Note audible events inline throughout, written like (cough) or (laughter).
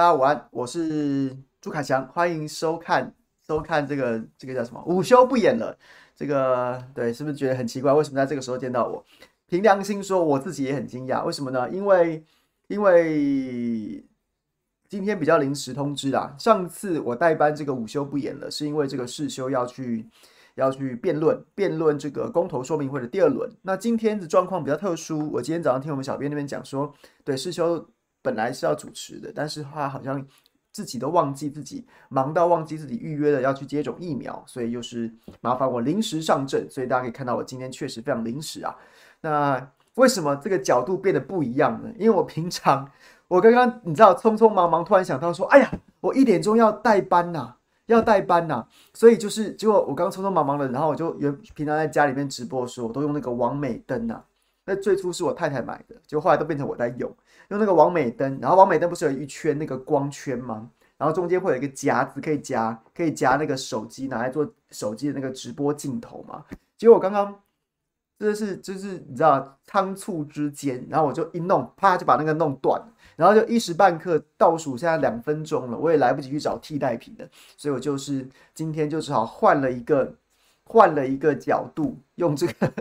大家午安，我是朱凯翔，欢迎收看收看这个这个叫什么？午休不演了。这个对，是不是觉得很奇怪？为什么在这个时候见到我？凭良心说，我自己也很惊讶。为什么呢？因为因为今天比较临时通知啦。上次我代班这个午休不演了，是因为这个世修要去要去辩论辩论这个公投说明会的第二轮。那今天的状况比较特殊，我今天早上听我们小编那边讲说，对世修。本来是要主持的，但是他好像自己都忘记自己忙到忘记自己预约了要去接种疫苗，所以又是麻烦我临时上阵。所以大家可以看到我今天确实非常临时啊。那为什么这个角度变得不一样呢？因为我平常我刚刚你知道匆匆忙忙突然想到说，哎呀，我一点钟要代班呐，要代班呐，所以就是结果我刚匆匆忙忙的，然后我就原平常在家里面直播的时候，我都用那个王美灯呐。那最初是我太太买的，就后来都变成我在用。用那个王美灯，然后王美灯不是有一圈那个光圈吗？然后中间会有一个夹子，可以夹，可以夹那个手机，拿来做手机的那个直播镜头嘛。结果我刚刚真的是就是你知道仓促之间，然后我就一弄，啪就把那个弄断，然后就一时半刻倒数现在两分钟了，我也来不及去找替代品了，所以我就是今天就只好换了一个换了一个角度，用这个。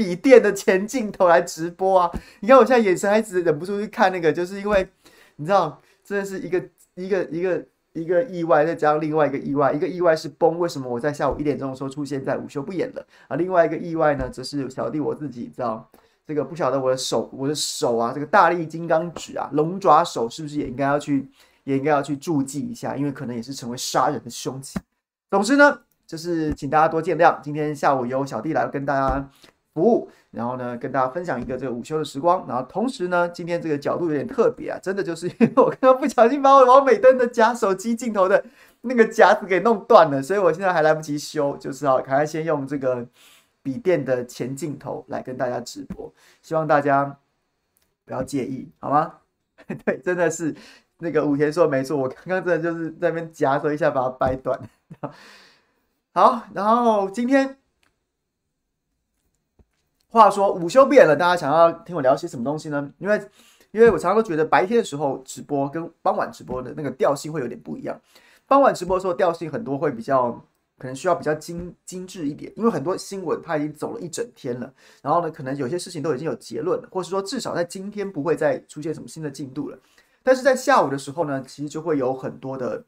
笔电的前镜头来直播啊！你看我现在眼神还直忍不住去看那个，就是因为你知道，真的是一个一个一个一个意外，再加上另外一个意外，一个意外是崩，为什么我在下午一点钟的时候出现在午休不演了啊？另外一个意外呢，则是小弟我自己知道，这个不晓得我的手，我的手啊，这个大力金刚指啊，龙爪手是不是也应该要去，也应该要去注记一下，因为可能也是成为杀人的凶器。总之呢，就是请大家多见谅，今天下午由小弟来跟大家。服务，然后呢，跟大家分享一个这个午休的时光。然后同时呢，今天这个角度有点特别啊，真的就是因为我刚刚不小心把我网美灯的夹手机镜头的那个夹子给弄断了，所以我现在还来不及修，就是要赶快先用这个笔电的前镜头来跟大家直播，希望大家不要介意，好吗？(laughs) 对，真的是那个武田说没错，我刚刚真的就是在那边夹着一下把它掰断。(laughs) 好，然后今天。话说午休变了，大家想要听我聊些什么东西呢？因为，因为我常常都觉得白天的时候直播跟傍晚直播的那个调性会有点不一样。傍晚直播的时候调性很多会比较可能需要比较精精致一点，因为很多新闻它已经走了一整天了，然后呢，可能有些事情都已经有结论了，或是说至少在今天不会再出现什么新的进度了。但是在下午的时候呢，其实就会有很多的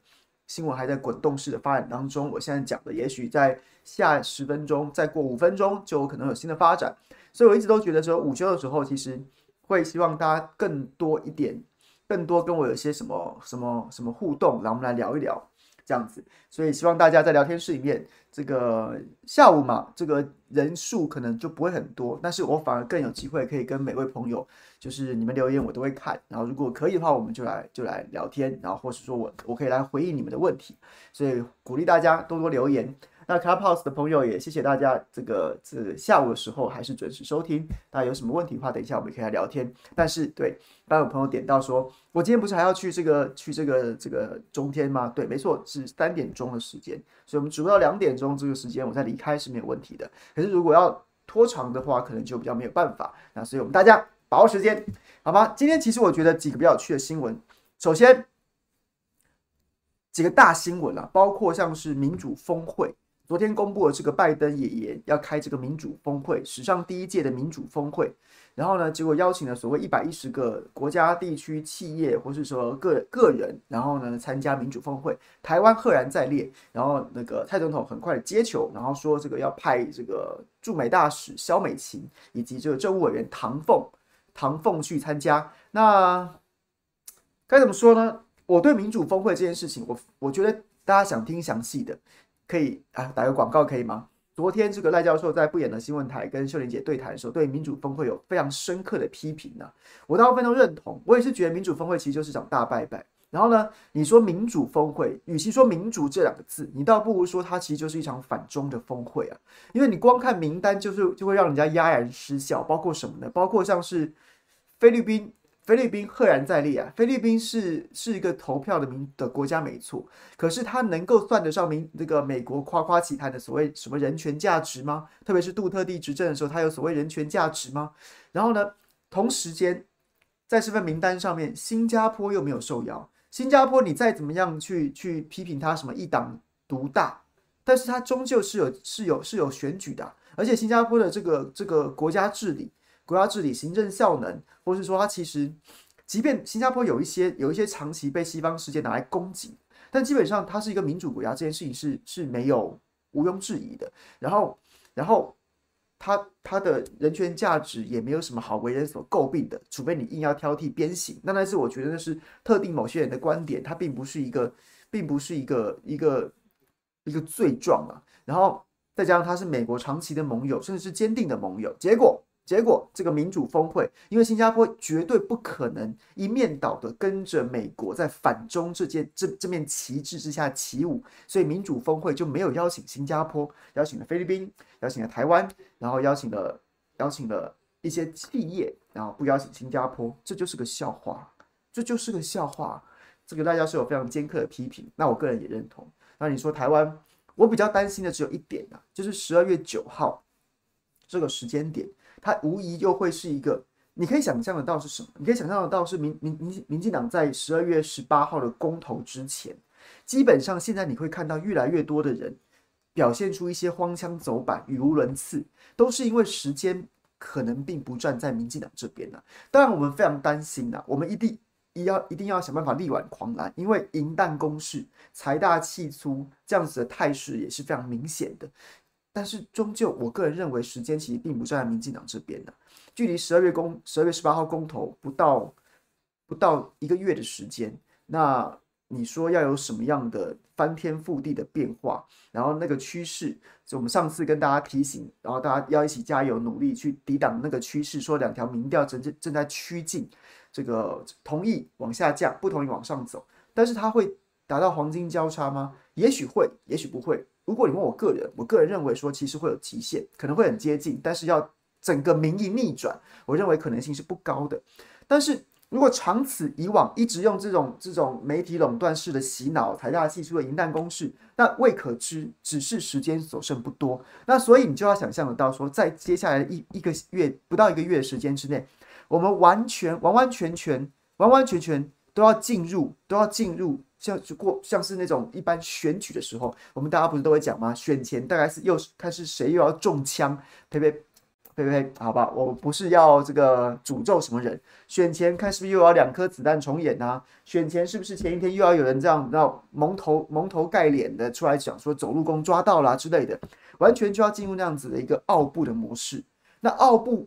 新闻还在滚动式的发展当中。我现在讲的，也许在下十分钟，再过五分钟，就有可能有新的发展。所以我一直都觉得说，午休的时候其实会希望大家更多一点，更多跟我有些什么什么什么互动，然后我们来聊一聊这样子。所以希望大家在聊天室里面，这个下午嘛，这个人数可能就不会很多，但是我反而更有机会可以跟每位朋友，就是你们留言我都会看，然后如果可以的话，我们就来就来聊天，然后或是说我我可以来回应你们的问题，所以鼓励大家多多留言。那 Clubhouse 的朋友也谢谢大家，这个这下午的时候还是准时收听。大家有什么问题的话，等一下我们可以来聊天。但是对，刚有朋友点到说，我今天不是还要去这个去这个这个中天吗？对，没错，是三点钟的时间，所以我们直播到两点钟这个时间，我再离开是没有问题的。可是如果要拖长的话，可能就比较没有办法。那所以我们大家把握时间，好吗？今天其实我觉得几个比较有趣的新闻，首先几个大新闻啊，包括像是民主峰会。昨天公布了这个拜登爷爷要开这个民主峰会，史上第一届的民主峰会。然后呢，结果邀请了所谓一百一十个国家、地区、企业，或是说个个人，然后呢参加民主峰会。台湾赫然在列。然后那个蔡总统很快的接球，然后说这个要派这个驻美大使萧美琴以及这个政务委员唐凤唐凤去参加。那该怎么说呢？我对民主峰会这件事情，我我觉得大家想听详细的。可以啊，打个广告可以吗？昨天这个赖教授在不演的新闻台跟秀莲姐对谈的时候，对民主峰会有非常深刻的批评呢、啊。我大部分都认同，我也是觉得民主峰会其实就是场大拜拜。然后呢，你说民主峰会，与其说民主这两个字，你倒不如说它其实就是一场反中的峰会啊。因为你光看名单，就是就会让人家哑然失笑。包括什么呢？包括像是菲律宾。菲律宾赫然在列啊！菲律宾是是一个投票的民的国家，没错。可是它能够算得上民这个美国夸夸其谈的所谓什么人权价值吗？特别是杜特地执政的时候，他有所谓人权价值吗？然后呢，同时间在这份名单上面，新加坡又没有受邀。新加坡你再怎么样去去批评他什么一党独大，但是他终究是有是有是有选举的，而且新加坡的这个这个国家治理、国家治理、行政效能，或是说他其实，即便新加坡有一些有一些长期被西方世界拿来攻击，但基本上它是一个民主国家，这件事情是是没有毋庸置疑的。然后，然后。他他的人权价值也没有什么好为人所诟病的，除非你硬要挑剔鞭刑。那但是我觉得那是特定某些人的观点，它并不是一个，并不是一个一个一个罪状啊。然后再加上他是美国长期的盟友，甚至是坚定的盟友，结果。结果，这个民主峰会，因为新加坡绝对不可能一面倒的跟着美国在反中这件这这面旗帜之下起舞，所以民主峰会就没有邀请新加坡，邀请了菲律宾，邀请了台湾，然后邀请了邀请了一些企业，然后不邀请新加坡，这就是个笑话，这就是个笑话。这个大家是有非常尖刻的批评，那我个人也认同。那你说台湾，我比较担心的只有一点啊，就是十二月九号这个时间点。它无疑又会是一个，你可以想象得到是什么？你可以想象得到是民民民民进党在十二月十八号的公投之前，基本上现在你会看到越来越多的人表现出一些荒腔走板、语无伦次，都是因为时间可能并不站在民进党这边呢。当然，我们非常担心呐，我们一定一要一定要想办法力挽狂澜，因为银弹攻势、财大气粗这样子的态势也是非常明显的。但是终究，我个人认为时间其实并不站在民进党这边的。距离十二月公十二月十八号公投不到不到一个月的时间，那你说要有什么样的翻天覆地的变化？然后那个趋势，就我们上次跟大家提醒，然后大家要一起加油努力去抵挡那个趋势，说两条民调正正正在趋近这个同意往下降，不同意往上走。但是它会达到黄金交叉吗？也许会，也许不会。如果你问我个人，我个人认为说，其实会有极限，可能会很接近，但是要整个民意逆转，我认为可能性是不高的。但是如果长此以往，一直用这种这种媒体垄断式的洗脑、财大气粗的银弹攻势，那未可知，只是时间所剩不多。那所以你就要想象得到说，在接下来一一个月不到一个月的时间之内，我们完全完完全全完完全全都要进入，都要进入。像就过像是那种一般选举的时候，我们大家不是都会讲吗？选前大概是又是看是谁又要中枪，呸呸呸呸，好吧，我不是要这个诅咒什么人。选前看是不是又要两颗子弹重演啊？选前是不是前一天又要有人这样让蒙头蒙头盖脸的出来讲说走路工抓到啦之类的，完全就要进入那样子的一个奥布的模式。那奥布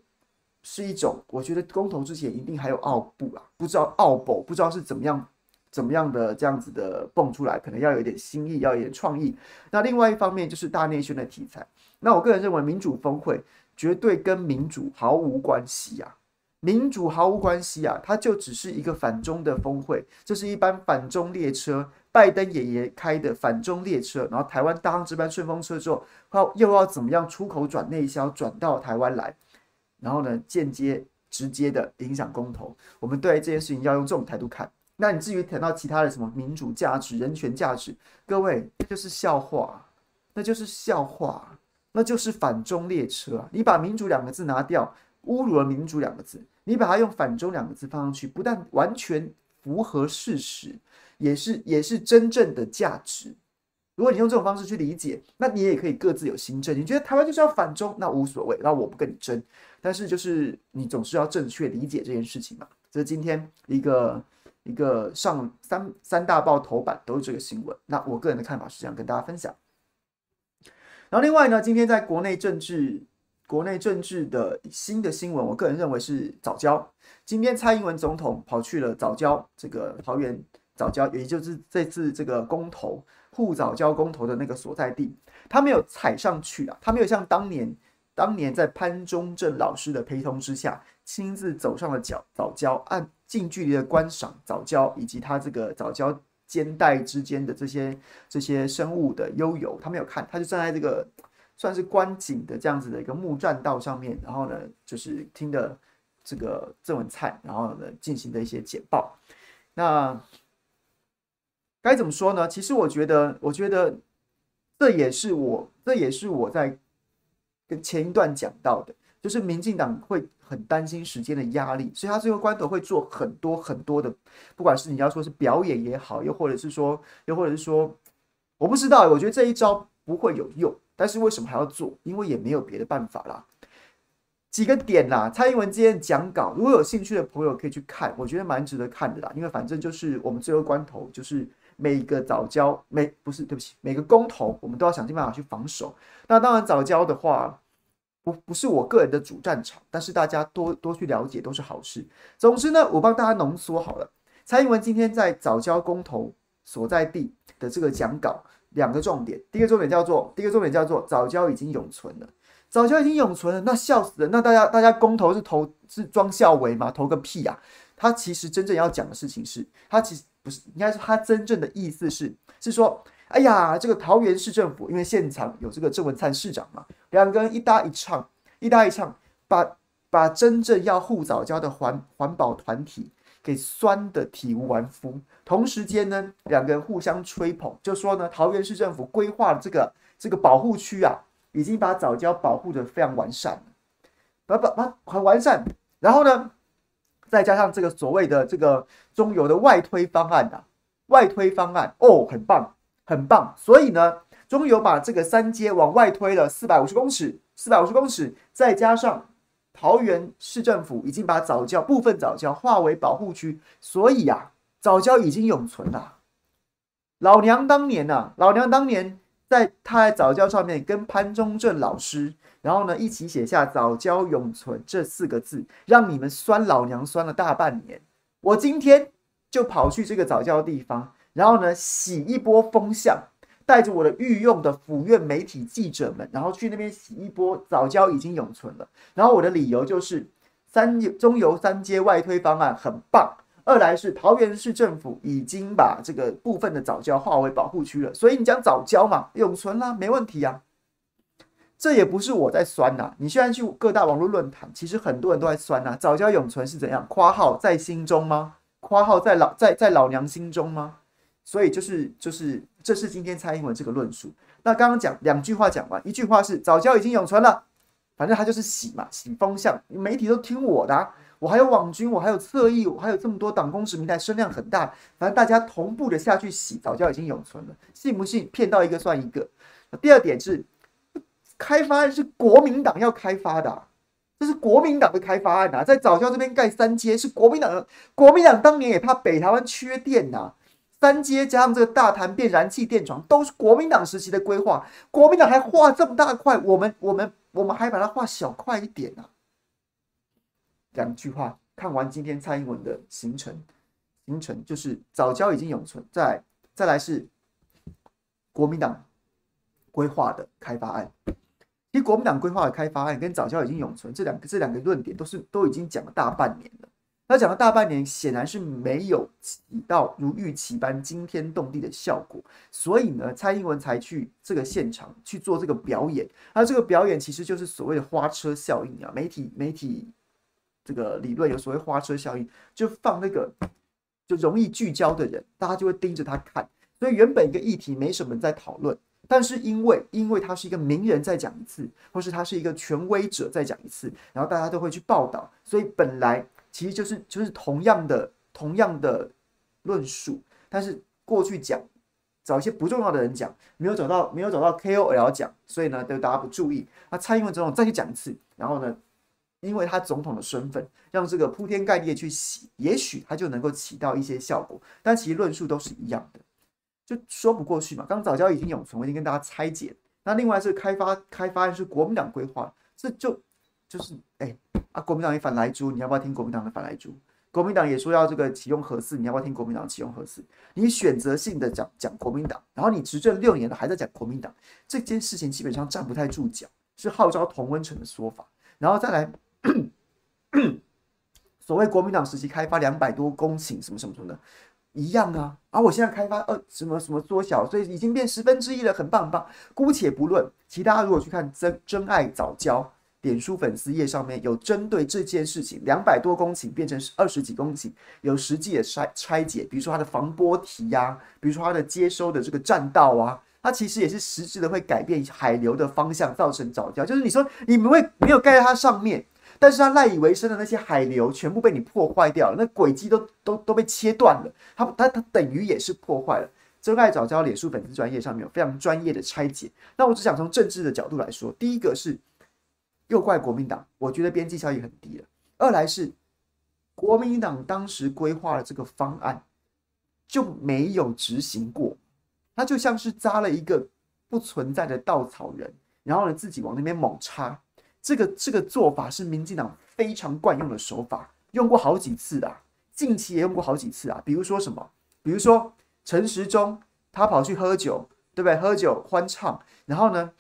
是一种，我觉得公投之前一定还有奥布啊，不知道奥布不知道是怎么样。怎么样的这样子的蹦出来，可能要有一点新意，要有点创意。那另外一方面就是大内宣的题材。那我个人认为，民主峰会绝对跟民主毫无关系啊，民主毫无关系啊，它就只是一个反中的峰会，这是一班反中列车，拜登爷爷开的反中列车，然后台湾搭上这班顺风车之后，又又要怎么样出口转内销，转到台湾来，然后呢，间接直接的影响公投。我们对这件事情要用这种态度看。那你至于谈到其他的什么民主价值、人权价值，各位，那就是笑话，那就是笑话，那就是反中列车啊！你把民主两个字拿掉，侮辱了民主两个字；你把它用反中两个字放上去，不但完全符合事实，也是 (laughs) 也是真正的价值。如果你用这种方式去理解，那你也可以各自有心证。你觉得台湾就是要反中，那无所谓，那我不跟你争。但是就是你总是要正确理解这件事情嘛。这是今天一个。一个上三三大报头版都是这个新闻，那我个人的看法是这样跟大家分享。然后另外呢，今天在国内政治国内政治的新的新闻，我个人认为是早教。今天蔡英文总统跑去了早教，这个桃园早教，也就是这次这个公投护早教公投的那个所在地，他没有踩上去啊，他没有像当年当年在潘忠正老师的陪同之下，亲自走上了角藻礁按。近距离的观赏藻礁以及它这个藻礁间带之间的这些这些生物的悠游，他没有看，他就站在这个算是观景的这样子的一个木栈道上面，然后呢，就是听的这个郑文灿，然后呢进行的一些简报。那该怎么说呢？其实我觉得，我觉得这也是我这也是我在跟前一段讲到的，就是民进党会很担心时间的压力，所以他最后关头会做很多很多的，不管是你要说是表演也好，又或者是说，又或者是说，我不知道，我觉得这一招不会有用，但是为什么还要做？因为也没有别的办法啦。几个点啦，蔡英文今天讲稿，如果有兴趣的朋友可以去看，我觉得蛮值得看的啦。因为反正就是我们最后关头，就是每一个早教，每不是对不起，每个公投，我们都要想尽办法去防守。那当然早教的话，不不是我个人的主战场，但是大家多多去了解都是好事。总之呢，我帮大家浓缩好了。蔡英文今天在藻礁公投所在地的这个讲稿，两个重点，第一个重点叫做，第一个重点叫做藻礁已经永存了。早就已经永存了，那笑死了。那大家大家公投是投是装孝为吗？投个屁呀、啊！他其实真正要讲的事情是，他其实不是，应该是他真正的意思是是说，哎呀，这个桃园市政府因为现场有这个郑文灿市长嘛，两个人一搭一唱，一搭一唱，把把真正要护藻礁的环环保团体给酸得体无完肤。同时间呢，两个人互相吹捧，就说呢，桃园市政府规划这个这个保护区啊。已经把藻礁保护得非常完善，把把把很完善，然后呢，再加上这个所谓的这个中油的外推方案啊，外推方案哦，很棒，很棒。所以呢，中油把这个三阶往外推了四百五十公尺，四百五十公尺，再加上桃园市政府已经把早教部分早教划为保护区，所以啊，早教已经永存了。老娘当年啊，老娘当年。在他在早教上面跟潘忠正老师，然后呢一起写下“早教永存”这四个字，让你们酸老娘酸了大半年。我今天就跑去这个早教地方，然后呢洗一波风向，带着我的御用的府院媒体记者们，然后去那边洗一波。藻礁已经永存了。然后我的理由就是三中游三街外推方案很棒。二来是桃园市政府已经把这个部分的早教划为保护区了，所以你讲早教嘛，永存啦，没问题啊。这也不是我在酸呐，你现在去各大网络论坛，其实很多人都在酸呐。早教永存是怎样？括号在心中吗？括号在老在在老娘心中吗？所以就是就是这是今天蔡英文这个论述。那刚刚讲两句话讲完，一句话是早教已经永存了，反正他就是洗嘛，洗风向，媒体都听我的啊。我还有网军，我还有侧翼，我还有这么多党公职平台，声量很大。反正大家同步的下去洗，早教已经永存了。信不信？骗到一个算一个。第二点是，开发案是国民党要开发的，这是国民党的开发案呐，在早教这边盖三接是国民党的。国民党当年也怕北台湾缺电呐，三阶加上这个大潭变燃气电厂都是国民党时期的规划。国民党还画这么大块，我们我们我们还把它画小块一点啊。两句话，看完今天蔡英文的行程，行程就是早教已经永存，再再来是国民党规划的开发案。其实国民党规划的开发案跟早教已经永存这两个这两个论点都是都已经讲了大半年了。那讲了大半年，显然是没有起到如预期般惊天动地的效果，所以呢，蔡英文才去这个现场去做这个表演。那这个表演其实就是所谓的花车效应啊，媒体媒体。这个理论有所谓花车效应，就放那个就容易聚焦的人，大家就会盯着他看。所以原本一个议题没什么在讨论，但是因为因为他是一个名人再讲一次，或是他是一个权威者再讲一次，然后大家都会去报道。所以本来其实就是就是同样的同样的论述，但是过去讲找一些不重要的人讲，没有找到没有找到 KOL 讲，所以呢，就大家不注意。那蔡英文总统再去讲一次，然后呢，因为他总统的身份，让这个铺天盖地的去洗，也许他就能够起到一些效果。但其实论述都是一样的，就说不过去嘛。刚早教已经永存，我已经跟大家拆解。那另外是开发开发是国民党规划，这就就是哎啊，国民党也反莱猪，你要不要听国民党的反莱猪？国民党也说要这个启用核四，你要不要听国民党启用核四？你选择性的讲讲国民党，然后你执政六年了还在讲国民党，这件事情基本上站不太住脚，是号召同温层的说法。然后再来。(clears throat) 所谓国民党时期开发两百多公顷，什么什么什么的，一样啊。啊、我现在开发呃什么什么缩小，所以已经变十分之一了，很棒很棒。姑且不论，其他如果去看真真爱早教脸书粉丝页上面有针对这件事情，两百多公顷变成二十几公顷，有实际的拆拆解，比如说它的防波堤呀、比如说它的接收的这个栈道啊。它其实也是实质的会改变海流的方向，造成藻礁。就是你说你们会没有盖在它上面，但是它赖以为生的那些海流全部被你破坏掉了，那轨迹都都都被切断了，它它它等于也是破坏了。真爱早教脸书粉丝专业上面有非常专业的拆解。那我只想从政治的角度来说，第一个是又怪国民党，我觉得边际效益很低了；二来是国民党当时规划了这个方案就没有执行过，他就像是扎了一个不存在的稻草人，然后呢自己往那边猛插。这个这个做法是民进党非常惯用的手法，用过好几次啊，近期也用过好几次啊。比如说什么？比如说陈时中他跑去喝酒，对不对？喝酒欢唱，然后呢，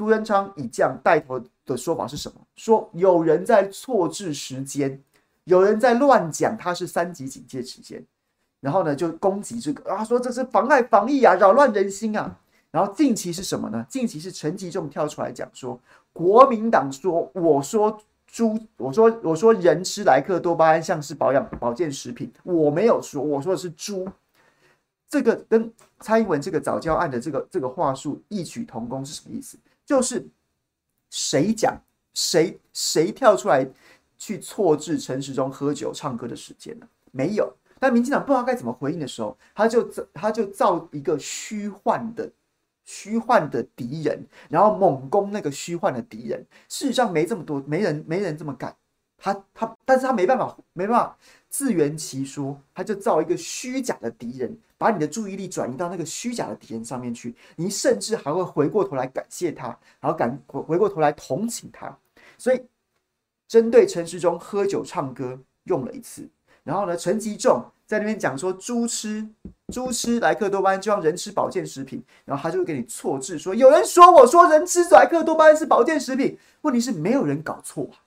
苏贞昌以这样带头的说法是什么？说有人在错置时间，有人在乱讲他是三级警戒时间，然后呢就攻击这个啊，说这是妨碍防疫啊，扰乱人心啊。然后近期是什么呢？近期是陈吉仲跳出来讲说，国民党说，我说猪，我说我说人吃莱克多巴胺像是保养保健食品，我没有说，我说的是猪。这个跟蔡英文这个早教案的这个这个话术异曲同工是什么意思？就是谁讲谁谁跳出来去错置陈时中喝酒唱歌的时间呢？没有。但民进党不知道该怎么回应的时候，他就造他就造一个虚幻的。虚幻的敌人，然后猛攻那个虚幻的敌人。事实上没这么多，没人没人这么干。他他，但是他没办法，没办法自圆其说，他就造一个虚假的敌人，把你的注意力转移到那个虚假的敌人上面去。你甚至还会回过头来感谢他，然后感回回过头来同情他。所以，针对陈时中喝酒唱歌用了一次，然后呢，陈吉仲。在那边讲说猪吃猪吃莱克多巴胺就像人吃保健食品，然后他就会给你错置说，有人说我说人吃莱克多巴胺是保健食品，问题是没有人搞错啊。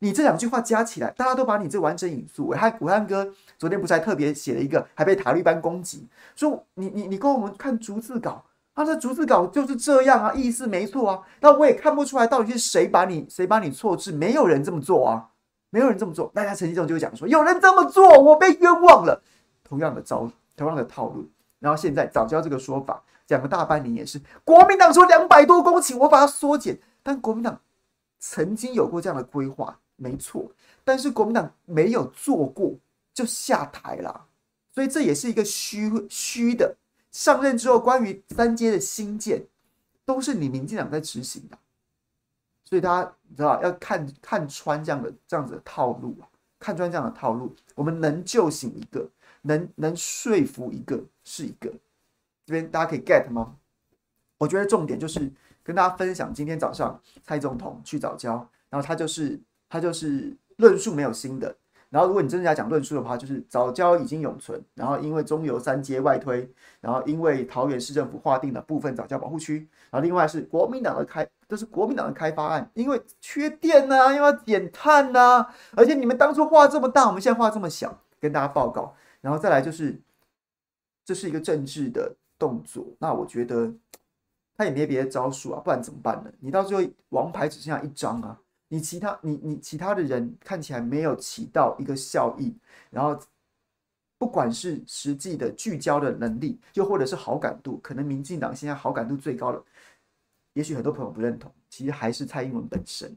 你这两句话加起来，大家都把你这完整引述。暐瀚瀚哥昨天不是还特别写了一个，还被塔利班攻击，说你你你跟我们看逐字稿，他的逐字稿就是这样啊，意思没错啊。那我也看不出来到底是谁把你谁把你错置，没有人这么做啊。没有人这么做，大家陈吉仲就会讲说，有人这么做，我被冤枉了。同样的招，同样的套路。然后现在早教这个说法讲了大半年，也是国民党说两百多公顷，我把它缩减。但国民党曾经有过这样的规划，没错。但是国民党没有做过，就下台了。所以这也是一个虚虚的。上任之后，关于三阶的新建，都是你民进党在执行的。所以大家你知道要看看穿这样的这样子的套路啊，看穿这样的套路，我们能救醒一个，能能说服一个是一个。这边大家可以 get 吗？我觉得重点就是跟大家分享，今天早上蔡总统去早教，然后他就是他就是论述没有新的。然后，如果你真的要讲论述的话，就是早教已经永存。然后，因为中油三接外推，然后因为桃园市政府划定了部分早教保护区。然后，另外是国民党的开，这是国民党的开发案，因为缺电呐、啊，因为要减碳呐、而且你们当初画这么大，我们现在画这么小，跟大家报告。然后再来就是，这是一个政治的动作。那我觉得他也没别的招数啊，不然怎么办呢？你到最后王牌只剩下一张啊。你其他你你其他的人看起来没有起到一个效益，然后不管是实际的聚焦的能力，又或者是好感度，可能民进党现在好感度最高的，也许很多朋友不认同，其实还是蔡英文本身，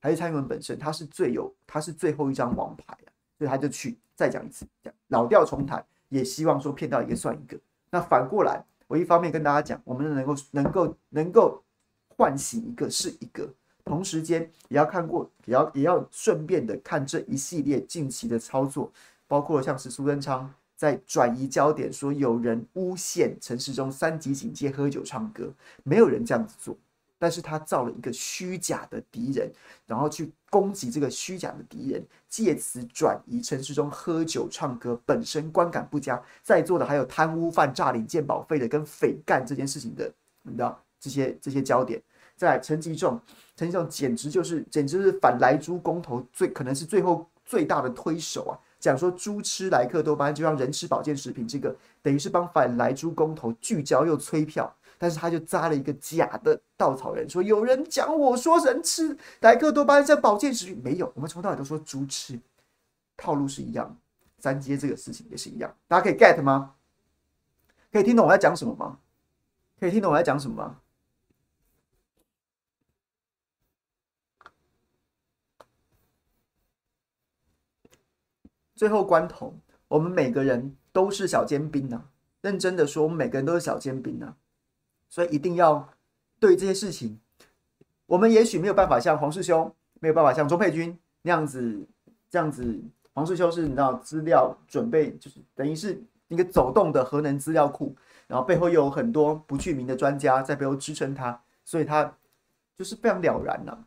还是蔡英文本身，他是最有，他是最后一张王牌啊，所以他就去再讲一次，讲老调重弹，也希望说骗到一个算一个。那反过来，我一方面跟大家讲，我们能够能够能够唤醒一个是一个。同时间也要看过，也要也要顺便的看这一系列近期的操作，包括像是苏贞昌在转移焦点，说有人诬陷陈时中三级警戒喝酒唱歌，没有人这样子做，但是他造了一个虚假的敌人，然后去攻击这个虚假的敌人，借此转移陈时中喝酒唱歌本身观感不佳，在座的还有贪污犯诈领健保费的跟匪干这件事情的，你知道这些这些焦点。在陈吉仲，陈吉仲简直就是，简直是反莱猪公投最可能是最后最大的推手啊！讲说猪吃莱克多巴胺就让人吃保健食品，这个等于是帮反莱猪公投聚焦又催票，但是他就扎了一个假的稻草人，说有人讲我说人吃莱克多巴胺像保健食品，没有，我们从头到尾都说猪吃，套路是一样，三接这个事情也是一样，大家可以 get 吗？可以听懂我在讲什么吗？可以听懂我在讲什么吗？最后关头，我们每个人都是小尖兵啊！认真的说，我们每个人都是小尖兵啊！所以一定要对这些事情，我们也许没有办法像黄世修，没有办法像钟佩君那样子，这样子。黄世修是你知道资料准备，就是等于是一个走动的核能资料库，然后背后又有很多不具名的专家在背后支撑他，所以他就是非常了然呐、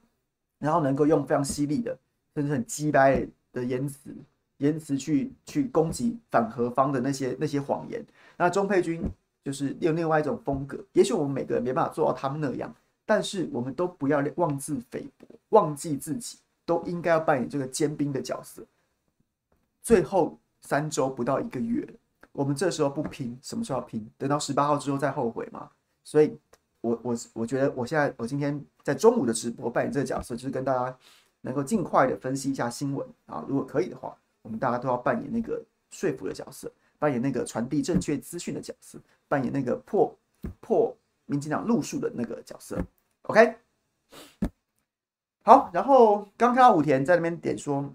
然后能够用非常犀利的，甚至很鸡掰的言辞，言辞去去攻击反核方的那些那些谎言。那钟佩君就是用另外一种风格，也许我们每个人没办法做到他们那样，但是我们都不要妄自菲薄，忘记自己都应该要扮演这个尖兵的角色。最后三周不到一个月，我们这时候不拼，什么时候要拼？等到十八号之后再后悔吗？所以我，我我我觉得，我现在我今天在中午的直播扮演这个角色，就是跟大家能够尽快的分析一下新闻啊。如果可以的话，我们大家都要扮演那个说服的角色，扮演那个传递正确资讯的角色，扮演那个破破民进党路数的那个角色。OK，好，然后刚看到武田在那边点说。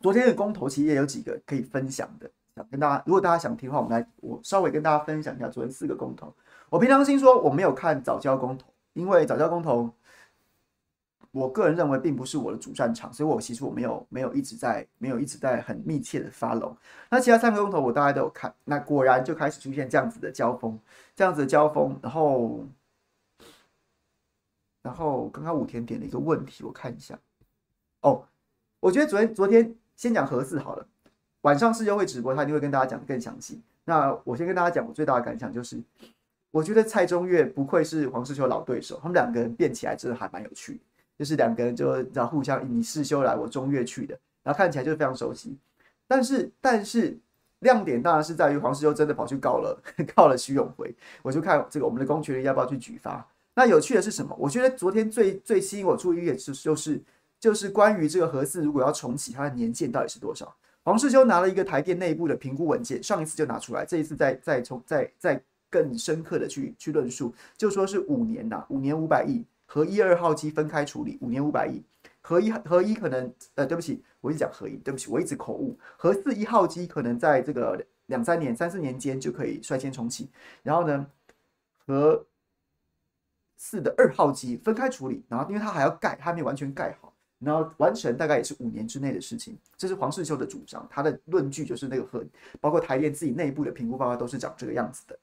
昨天的公投其实也有几个可以分享的，想跟大家，如果大家想听的话，我们来我稍微跟大家分享一下昨天四个公投。我平常心说，我没有看早教公投，因为早教公投，我个人认为并不是我的主战场，所以我其实我没有没有一直在没有一直在很密切的 follow。那其他三个钟头我大概都有看，那果然就开始出现这样子的交锋，这样子的交锋，然后然后刚刚武田点了一个问题，我看一下，哦，我觉得昨天昨天。先讲盒子好了，晚上世修会直播，他一定会跟大家讲更详细。那我先跟大家讲，我最大的感想就是，我觉得蔡中岳不愧是黄世秋老对手，他们两个人辩起来真的还蛮有趣的，就是两个人就然后互相你世修来，我中越去的，然后看起来就是非常熟悉。但是但是亮点当然是在于黄世修真的跑去告了 (laughs) 告了徐永辉，我就看这个我们的公权力要不要去举发。那有趣的是什么？我觉得昨天最最吸引我注意的是就是。就是关于这个核四如果要重启，它的年限到底是多少？黄世修拿了一个台电内部的评估文件，上一次就拿出来，这一次再再重再再更深刻的去去论述，就说是五年呐，五年五百亿，核一二号机分开处理，五年五百亿，核一核一可能呃，对不起，我一直讲核一，对不起，我一直口误，核四一号机可能在这个两三年、三四年间就可以率先重启，然后呢，核四的二号机分开处理，然后因为它还要盖，它还没有完全盖好。然后完成大概也是五年之内的事情，这是黄世修的主张，他的论据就是那个核，包括台电自己内部的评估报告都是长这个样子的。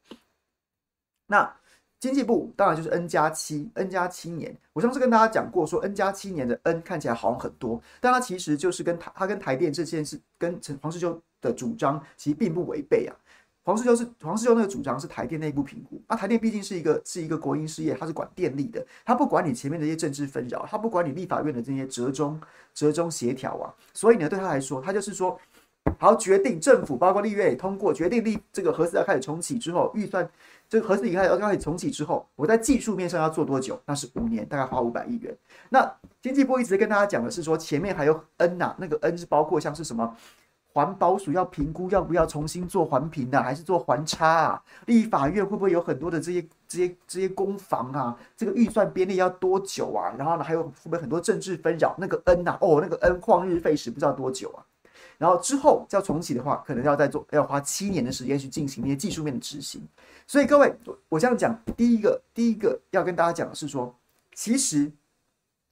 那经济部当然就是 N 加七，N 加七年。我上次跟大家讲过，说 N 加七年的 N 看起来好像很多，但它其实就是跟台，它跟台电这件事，跟陈黄世修的主张其实并不违背啊。黄世修是黄世修那个主张是台电内部评估啊，台电毕竟是一个是一个国营事业，它是管电力的，它不管你前面的一些政治纷扰，它不管你立法院的这些折中折中协调啊，所以呢，对他来说，他就是说，好决定政府包括立院也通过决定立这个核四要开始重启之后，预算这个核四已经开始要开始重启之后，我在技术面上要做多久？那是五年，大概花五百亿元。那经济部一直跟大家讲的是说，前面还有 N 呐、那个 N 是包括像是什么？环保署要评估要不要重新做环评啊，还是做环差啊？立法院会不会有很多的这些这些这些攻防啊？这个预算编列要多久啊？然后呢，还有会不会很多政治纷扰？那个 N 呐、哦，那个 N 旷日费时不知道多久啊？然后之后要重启的话，可能要再做，要花七年的时间去进行那些技术面的执行。所以各位，我这样讲，第一个第一个要跟大家讲的是说，其实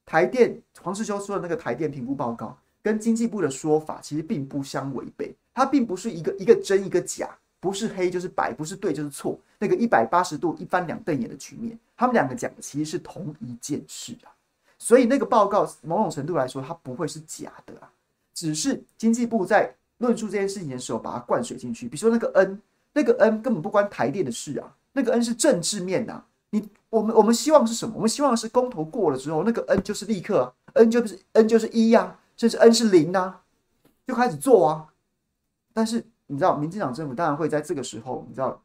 台电黄世修说的那个台电评估报告。跟经济部的说法其实并不相违背，它并不是一个一个真一个假，不是黑就是白，不是对就是错，那个一百八十度一翻两瞪眼的局面，他们两个讲的其实是同一件事啊，所以那个报告某种程度来说，它不会是假的啊，只是经济部在论述这件事情的时候把它灌水进去，比如说那个 N，那个 N 根本不关台电的事啊，那个 N 是政治面呐，你我们我们希望是什么？我们希望是公投过了之后，那个 N 就是立刻 N 就是 N 就是一呀。甚至 N 是零呐、啊，就开始做啊。但是你知道，民进党政府当然会在这个时候，你知道，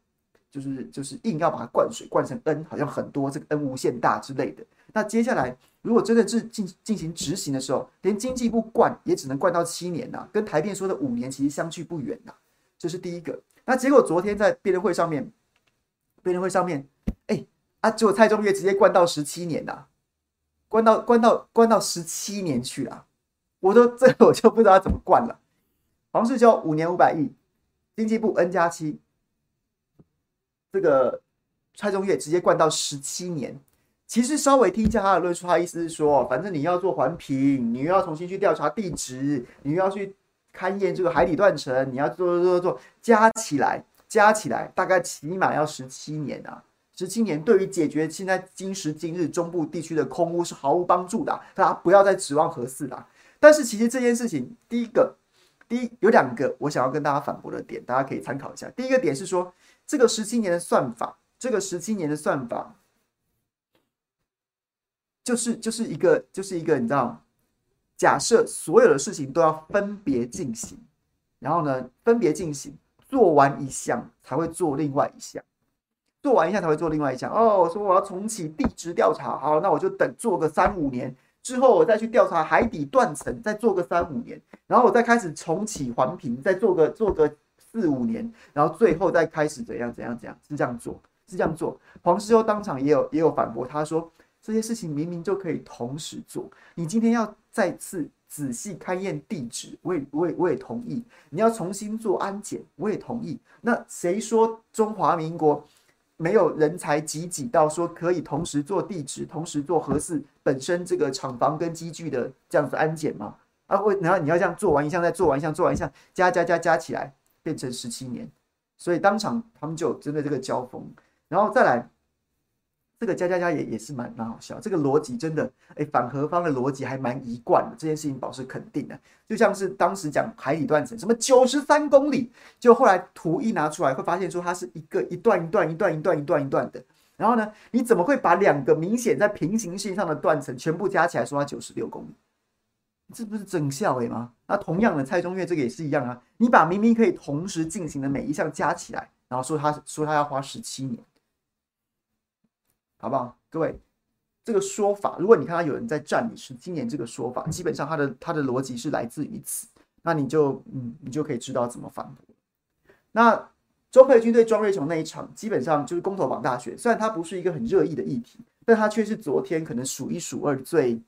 就是就是硬要把它灌水灌成 N，好像很多这个 N 无限大之类的。那接下来如果真的是进进行执行的时候，连经济部灌也只能灌到七年呐、啊，跟台电说的五年其实相距不远呐、啊。这是第一个。那结果昨天在辩论会上面，辩论会上面，哎、啊，结果蔡中岳直接灌到十七年呐、啊，灌到灌到灌到十七年去了。我都 (laughs) 这我就不知道他怎么灌了。黄世修五年五百亿，经济部 N 加七，这个蔡中岳直接灌到十七年。其实稍微听一下他的论述，他意思是说，反正你要做环评，你又要重新去调查地址，你又要去勘验这个海底断层，你要做做做做，加起来加起来大概起码要十七年啊！十七年对于解决现在今时今日中部地区的空屋是毫无帮助的，大家不要再指望核四了。但是其实这件事情，第一个，第一有两个我想要跟大家反驳的点，大家可以参考一下。第一个点是说，这个十七年的算法，这个十七年的算法。就是就是一个就是一个你知道，假设所有的事情都要分别进行，然后呢，分别进行，做完一项才会做另外一项，做完一项才会做另外一项。哦，说我要重启地质调查，好，那我就等做个三五年之后，我再去调查海底断层，再做个三五年，然后我再开始重启环评，再做个做个四五年，然后最后再开始怎样怎样怎样，是这样做，是这样做。黄世修当场也有也有反驳，他说。这些事情明明就可以同时做。你今天要再次仔细勘验地址，我也我也我也同意。你要重新做安检，我也同意。那谁说中华民国没有人才济济到说可以同时做地址，同时做核四本身这个厂房跟机具的这样子安检吗？啊，会然后你要这样做完一项，再做完一项，做完一项，加加加加起来变成十七年。所以当场他们就针对这个交锋，然后再来。这个加加加也也是蛮蛮好笑，这个逻辑真的，哎，反核方的逻辑还蛮一贯的，这件事情保持肯定的，就像是当时讲海底断层，什么九十三公里，就后来图一拿出来，会发现说它是一个一段一段一段一段一段一段的，然后呢，你怎么会把两个明显在平行线上的断层全部加起来说它九十六公里？这不是整笑诶吗？那同样的蔡中岳这个也是一样啊，你把明明可以同时进行的每一项加起来，然后说他说他要花十七年。好不好？各位，这个说法，如果你看到有人在战你是今年这个说法，基本上他的他的逻辑是来自于此，那你就嗯，你就可以知道怎么反驳。那钟佩君对庄瑞雄那一场，基本上就是公投榜大选，虽然它不是一个很热议的议题，但它却是昨天可能数一数二最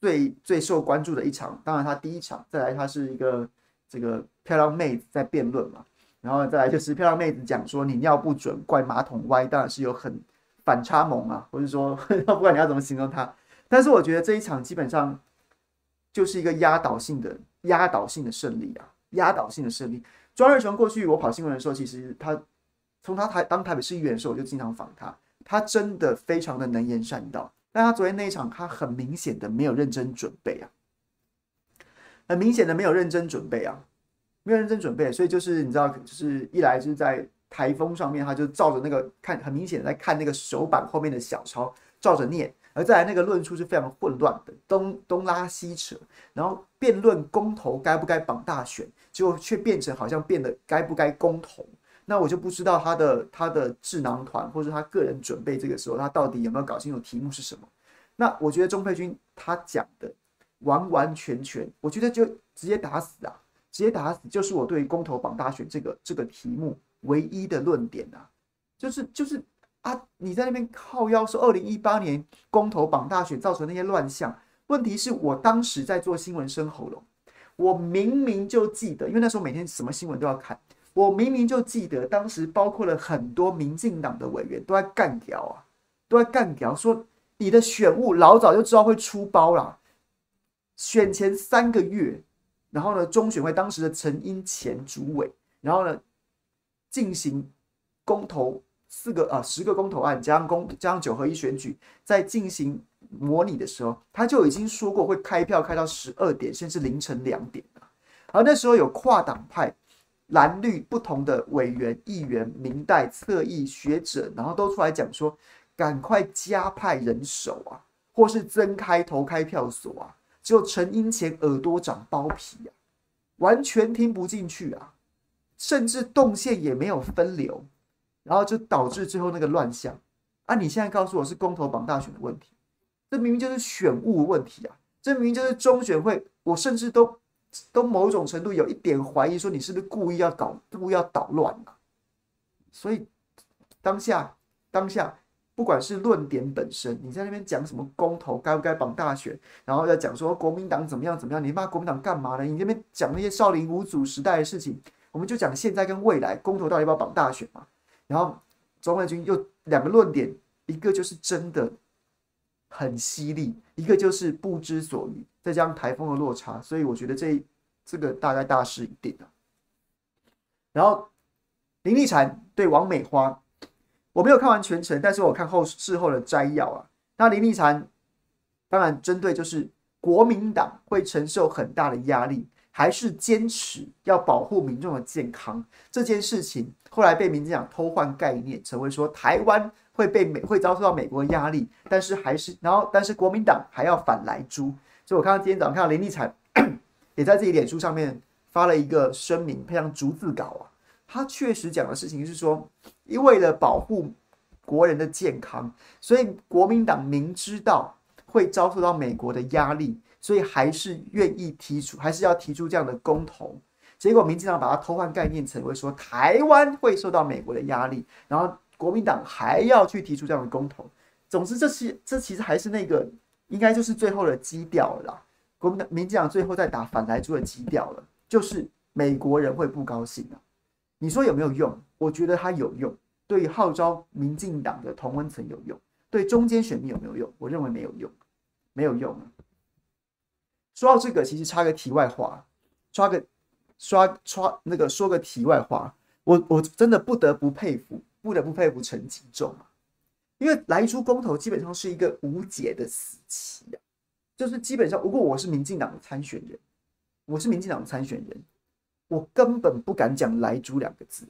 最最受关注的一场。当然，它第一场，再来它是一个这个漂亮妹子在辩论嘛，然后再来就是漂亮妹子讲说你尿不准，怪马桶歪，当然是有很。反差萌啊，(laughs) 或者说，(laughs) 不管你要怎么形容他，但是我觉得这一场基本上就是一个压倒性的、压倒性的胜利啊，压倒性的胜利。庄瑞雄过去我跑新闻的时候，其实他从他台当台北市议员的时候，我就经常访他，他真的非常的能言善道。但他昨天那一场，他很明显的没有认真准备啊，很明显的没有认真准备啊，没有认真准备，所以就是你知道，就是一来就是在。台风上面，他就照着那个看，很明显在看那个手板后面的小抄，照着念。而再来那个论述是非常混乱的，东东拉西扯，然后辩论公投该不该绑大选，结果却变成好像变得该不该公投。那我就不知道他的他的智囊团，或者他个人准备这个时候，他到底有没有搞清楚题目是什么？那我觉得钟佩君他讲的完完全全，我觉得就直接打死啊，直接打死，就是我对于公投绑大选这个这个题目。唯一的论点啊，就是就是啊，你在那边靠腰说二零一八年公投榜大选造成那些乱象，问题是我当时在做新闻生喉咙，我明明就记得，因为那时候每天什么新闻都要看，我明明就记得当时包括了很多民进党的委员都在干掉啊，都在干掉，说你的选务老早就知道会出包啦，选前三个月，然后呢，中选会当时的陈英前主委，然后呢。进行公投四个啊十个公投案加上公加上九合一选举，在进行模拟的时候，他就已经说过会开票开到十二点甚至凌晨两点了。而那时候有跨党派蓝绿不同的委员、议员、民代、侧翼学者，然后都出来讲说，赶快加派人手啊，或是增开投开票所啊。只有陈英前耳朵长包皮啊，完全听不进去啊。甚至动线也没有分流，然后就导致最后那个乱象啊！你现在告诉我是公投绑大选的问题，这明明就是选务问题啊！这明明就是中选会，我甚至都都某种程度有一点怀疑，说你是不是故意要搞，故意要捣乱啊？所以当下当下不管是论点本身，你在那边讲什么公投该不该绑大选，然后要讲说国民党怎么样怎么样，你骂国民党干嘛呢？你那边讲那些少林五祖时代的事情，我们就讲现在跟未来公投到底要不要绑大选嘛？然后庄万军又两个论点，一个就是真的很犀利，一个就是不知所云，再加上台风的落差，所以我觉得这这个大概大势已定了。然后林立产对王美花。我没有看完全程，但是我看后事后的摘要啊。那林立产当然针对就是国民党会承受很大的压力，还是坚持要保护民众的健康这件事情，后来被民进党偷换概念，成为说台湾会被美会遭受到美国的压力，但是还是然后但是国民党还要反来猪。所以我看到今天早上看到林立产 (coughs) 也在自己脸书上面发了一个声明，配上逐字稿啊。他确实讲的事情是说，因为了保护国人的健康，所以国民党明知道会遭受到美国的压力，所以还是愿意提出，还是要提出这样的公投。结果民进党把它偷换概念，成为说台湾会受到美国的压力，然后国民党还要去提出这样的公投。总之，这是这其实还是那个应该就是最后的基调了。国民党、民进党最后在打反台猪的基调了，就是美国人会不高兴的。你说有没有用？我觉得它有用，对号召民进党的同温层有用，对中间选民有没有用？我认为没有用，没有用。说到这个，其实插个题外话，刷个刷刷那个说个题外话，我我真的不得不佩服，不得不佩服陈吉仲啊，因为莱猪公投基本上是一个无解的死棋啊，就是基本上，如果我是民进党的参选人，我是民进党的参选人。我根本不敢讲莱猪两个字，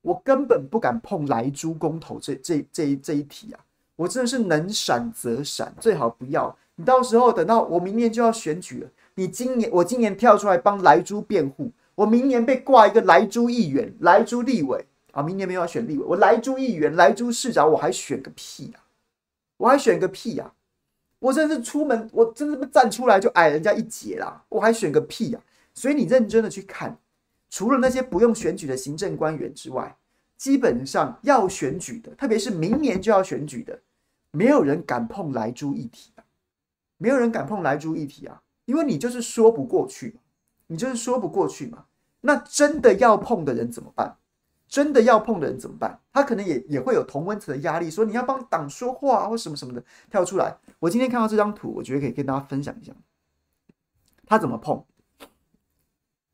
我根本不敢碰莱猪公投这这这一这一题啊！我真的是能闪则闪，最好不要。你到时候等到我明年就要选举了，你今年我今年跳出来帮莱猪辩护，我明年被挂一个莱猪议员、莱猪立委啊！明年没有要选立委，我莱猪议员、莱猪市长，我还选个屁啊！我还选个屁啊！我真是出门，我真是站出来就矮人家一截啦！我还选个屁啊！所以你认真的去看。除了那些不用选举的行政官员之外，基本上要选举的，特别是明年就要选举的，没有人敢碰莱猪议题啊！没有人敢碰莱猪议题啊！因为你就是说不过去，你就是说不过去嘛。那真的要碰的人怎么办？真的要碰的人怎么办？他可能也也会有同温层的压力，说你要帮党说话或什么什么的跳出来。我今天看到这张图，我觉得可以跟大家分享一下，他怎么碰。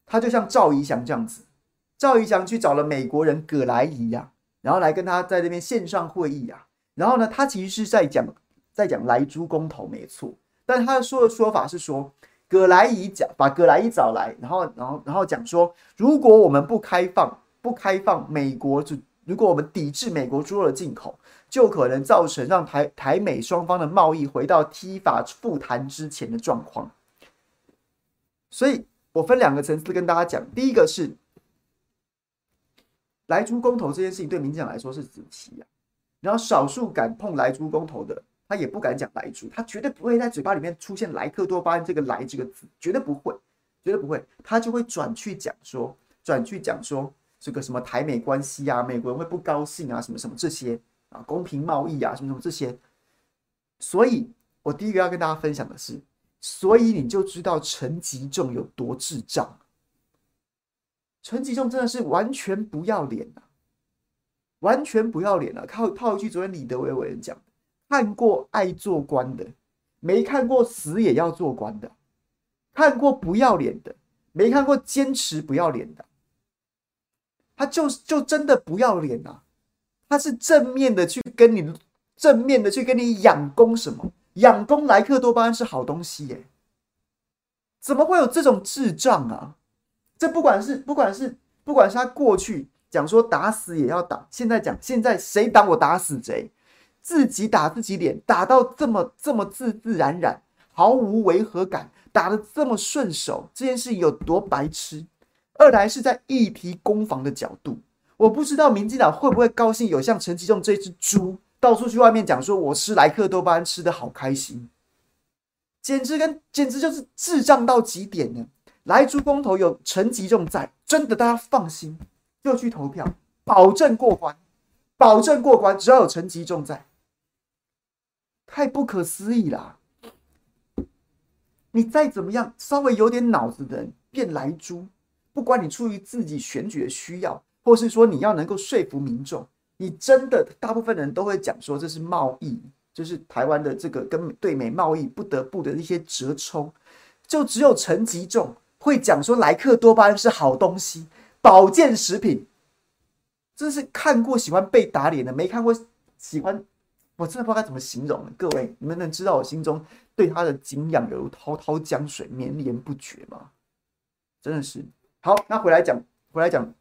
他就像赵怡翔这样子，赵怡翔去找了美国人葛莱仪呀，然后来跟他在这边线上会议啊，然后呢，他其实是在讲在讲莱猪公投没错，但他说的说法是说，葛莱伊讲把葛莱伊找来，然后然后然后讲说，如果我们不开放不开放美国就如果我们抵制美国猪肉的进口，就可能造成让台台美双方的贸易回到 T 法复谈之前的状况，所以。我分两个层次跟大家讲，第一个是莱猪公投这件事情对民进党来说是子棋啊，然后少数敢碰莱猪公投的，他也不敢讲莱猪，他绝对不会在嘴巴里面出现莱克多巴胺这个“莱”这个字，绝对不会，绝对不会，他就会转去讲说，转去讲说这个什么台美关系啊，美国人会不高兴啊，什么什么这些啊，公平贸易啊，什么什么这些，所以我第一个要跟大家分享的是。所以你就知道陈吉仲有多智障。陈吉仲真的是完全不要脸啊，完全不要脸啊！套套一句昨天李德维委员讲：看过爱做官的，没看过死也要做官的；看过不要脸的，没看过坚持不要脸的。他就就真的不要脸啊！他是正面的去跟你，正面的去跟你养功什么？养功莱克多巴胺是好东西耶，怎么会有这种智障啊？这不管是不管是不管是他过去讲说打死也要打，现在讲现在谁挡我打死谁，自己打自己脸，打到这么这么自自然然，毫无违和感，打得这么顺手，这件事有多白痴？二来是在议题攻防的角度，我不知道民进党会不会高兴有像陈吉仲这只猪。到处去外面讲说，我吃莱克多巴胺吃得好开心，简直跟简直就是智障到极点呢。来猪公投有陈吉仲在，真的大家放心，就去投票，保证过关，保证过关。只要有陈吉仲在，太不可思议啦！你再怎么样，稍微有点脑子的人变莱猪，不管你出于自己选举的需要，或是说你要能够说服民众，你真的大部分人都会讲说这是贸易，就是台湾的这个跟对美贸易不得不的一些折冲，就只有陈吉仲会讲说莱克多巴胺是好东西，保健食品，真是看过喜欢被打脸的，没看过喜欢。我真的不知道该怎么形容，各位，你们能知道我心中对他的敬仰犹如滔滔江水绵延不绝吗？真的是。好，那回来讲，回来讲，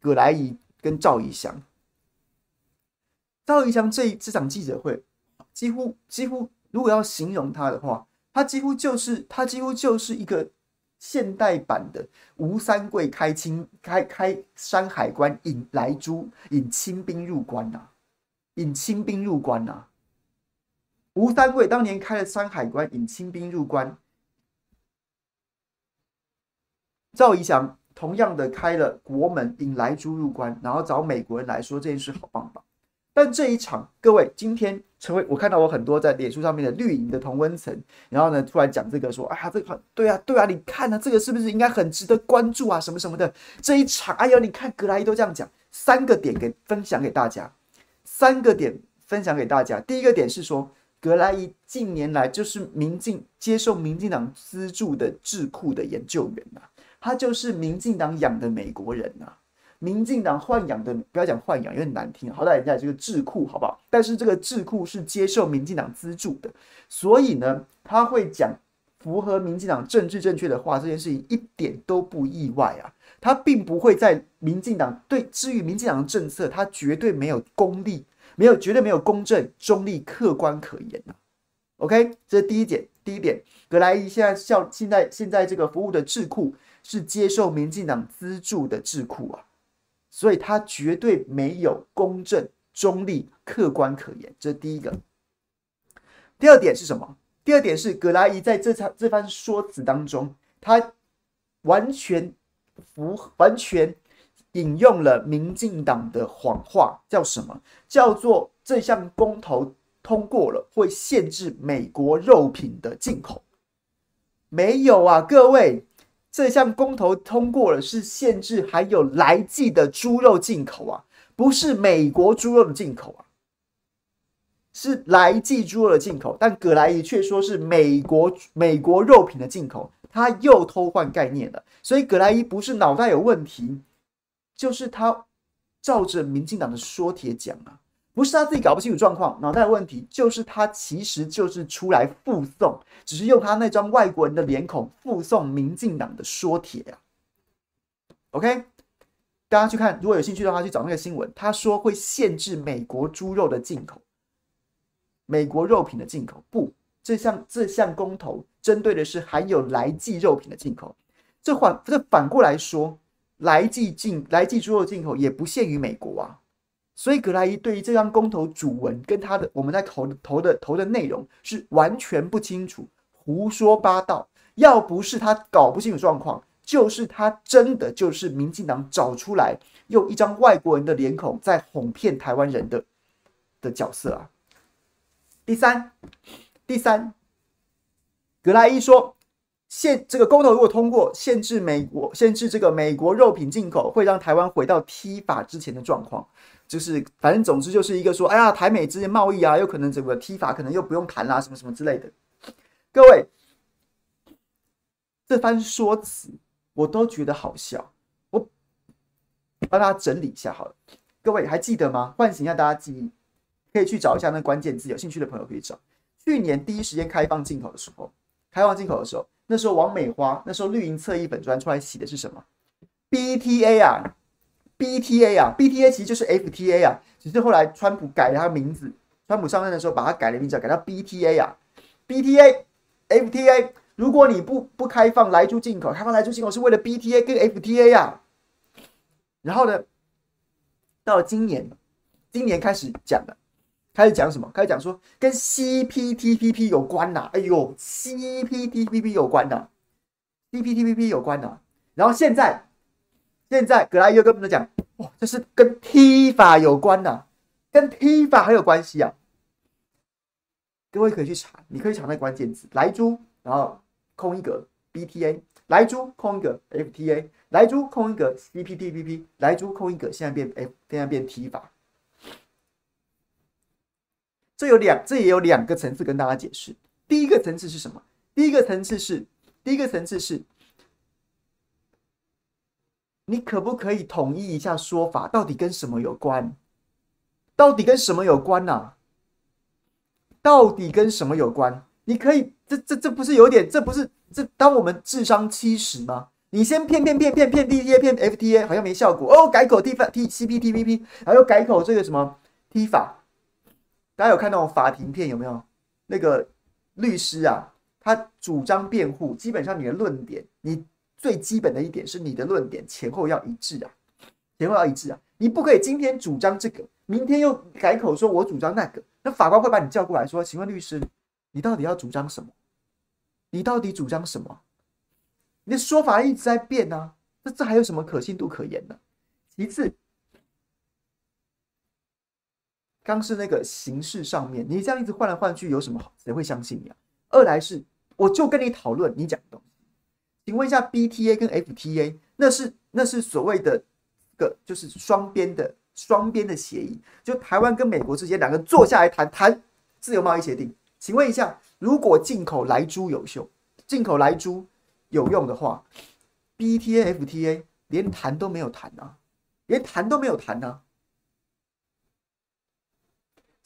葛莱仪跟赵怡翔。赵怡翔这这场记者会，几乎几乎，如果要形容他的话，他几乎就是他几乎就是一个现代版的吴三桂开清开开山海关引来猪引清兵入关呐、引清兵入关呐、吴三桂当年开了山海关，引清兵入关。赵怡翔同样的开了国门，引莱猪入关，然后找美国人来说这件事好棒棒。但这一场，各位今天成为我看到我很多在脸书上面的绿营的同温层，然后呢突然讲这个说，哎呀，这个对啊对啊，你看呢、啊，这个是不是应该很值得关注啊？什么什么的这一场，哎呦，你看格莱伊都这样讲，三个点给分享给大家。三个点分享给大家。第一个点是说，格莱伊近年来就是民进接受民进党资助的智库的研究员呐，他就是民进党养的美国人呐，民进党豢养的，不要讲豢养，有点难听，好歹人家这个智库好不好？但是这个智库是接受民进党资助的，所以呢，他会讲符合民进党政治正确的话，这件事情一点都不意外啊。他并不会在民进党对，至于民进党的政策，他绝对没有功利。没有，绝对没有公正、中立、客观可言呐、啊。OK，这是第一点。第一点，葛莱仪现在效现在现在这个服务的智库是接受民进党资助的智库啊，所以他绝对没有公正、中立、客观可言。这是第一个。第二点是什么？第二点是葛莱仪在这场这番说辞当中，他完全符完全。引用了民进党的谎话，叫什么？叫做这项公投通过了，会限制美国肉品的进口。没有啊，各位，这项公投通过了，是限制含有来剂的猪肉进口啊，不是美国猪肉的进口啊，是来剂猪肉的进口。但葛莱仪却说是美国美国肉品的进口，他又偷换概念了。所以葛莱仪不是脑袋有问题。就是他照着民进党的说帖讲啊，不是他自己搞不清楚状况，脑袋有问题，就是他其实就是出来附送，只是用他那张外国人的脸孔附送民进党的说帖啊。OK，大家去看，如果有兴趣的话，去找那个新闻，他说会限制美国猪肉的进口，美国肉品的进口。不，这项这项公投针对的是含有莱剂肉品的进口，这反这反过来说。莱剂进莱剂猪肉进口也不限于美国啊，所以葛莱伊对于这张公投主文跟他的我们在投投的投的内容是完全不清楚，胡说八道。要不是他搞不清楚状况，就是他真的就是民进党找出来用一张外国人的脸孔在哄骗台湾人的的角色啊。第三，第三，葛莱伊说。限这个公投如果通过，限制美国限制这个美国肉品进口，会让台湾回到踢法之前的状况。就是反正总之就是一个说，哎呀，台美之间贸易啊，有可能整个踢法可能又不用谈啦，什么什么之类的。各位，这番说辞我都觉得好笑。我帮大家整理一下好了。各位还记得吗？唤醒一下大家记忆，可以去找一下那关键字，有兴趣的朋友可以找。去年第一时间开放进口的时候，开放进口的时候。那时候王美花，那时候绿营侧翼粉专出来写的是什么？BTA 啊，BTA 啊，BTA 其实就是 FTA 啊，只是后来川普改了他名字，川普上任的时候把它改了名字，改到 BTA 啊，BTA，FTA。如果你不不开放莱猪进口，开放莱猪进口是为了 BTA 跟 FTA 啊。然后呢，到了今年，今年开始讲了。开始讲什么？开始讲说跟 CPTPP 有关呐、哎呦，CPTPP 有关呐、，CPTPP 有关呐、然后现在，现在葛莱又跟我们讲，哇，这是跟 T 法有关呐、跟 T 法很有关系啊。各位可以去查，你可以查那关键字莱猪，然后空一格 BTA，莱猪空一格 FTA，莱猪空一格 CPTPP，莱猪空一格现在变 F，现在变 T 法。这有两，这也有两个层次跟大家解释。第一个层次是什么？第一个层次是，第一个层次是，你可不可以统一一下说法？到底跟什么有关？到底跟什么有关呢、啊？到底跟什么有关？你可以，这这这不是有点？这不是这？当我们智商七十吗？你先骗骗骗骗骗 D T A 骗 FTA，好像没效果哦。改口 T 法 T CPTPP，然后改口这个什么 T 法。大家有看那种法庭片有没有？那个律师啊，他主张辩护，基本上你的论点，你最基本的一点是你的论点前后要一致啊，前后要一致啊，你不可以今天主张这个，明天又改口说我主张那个，那法官会把你叫过来说，请问律师，你到底要主张什么？你到底主张什么？你的说法一直在变啊，那这还有什么可信度可言呢？其次。刚是那个形式上面，你这样一直换来换去，有什么好？谁会相信你啊？二来是，我就跟你讨论你讲的东西。请问一下，BTA 跟 FTA，那是那是所谓的个就是双边的双边的协议，就台湾跟美国之间两个坐下来谈谈自由贸易协定。请问一下，如果进口莱猪有效，进口莱猪有用的话，BTA、FTA 连谈都没有谈啊，连谈都没有谈啊。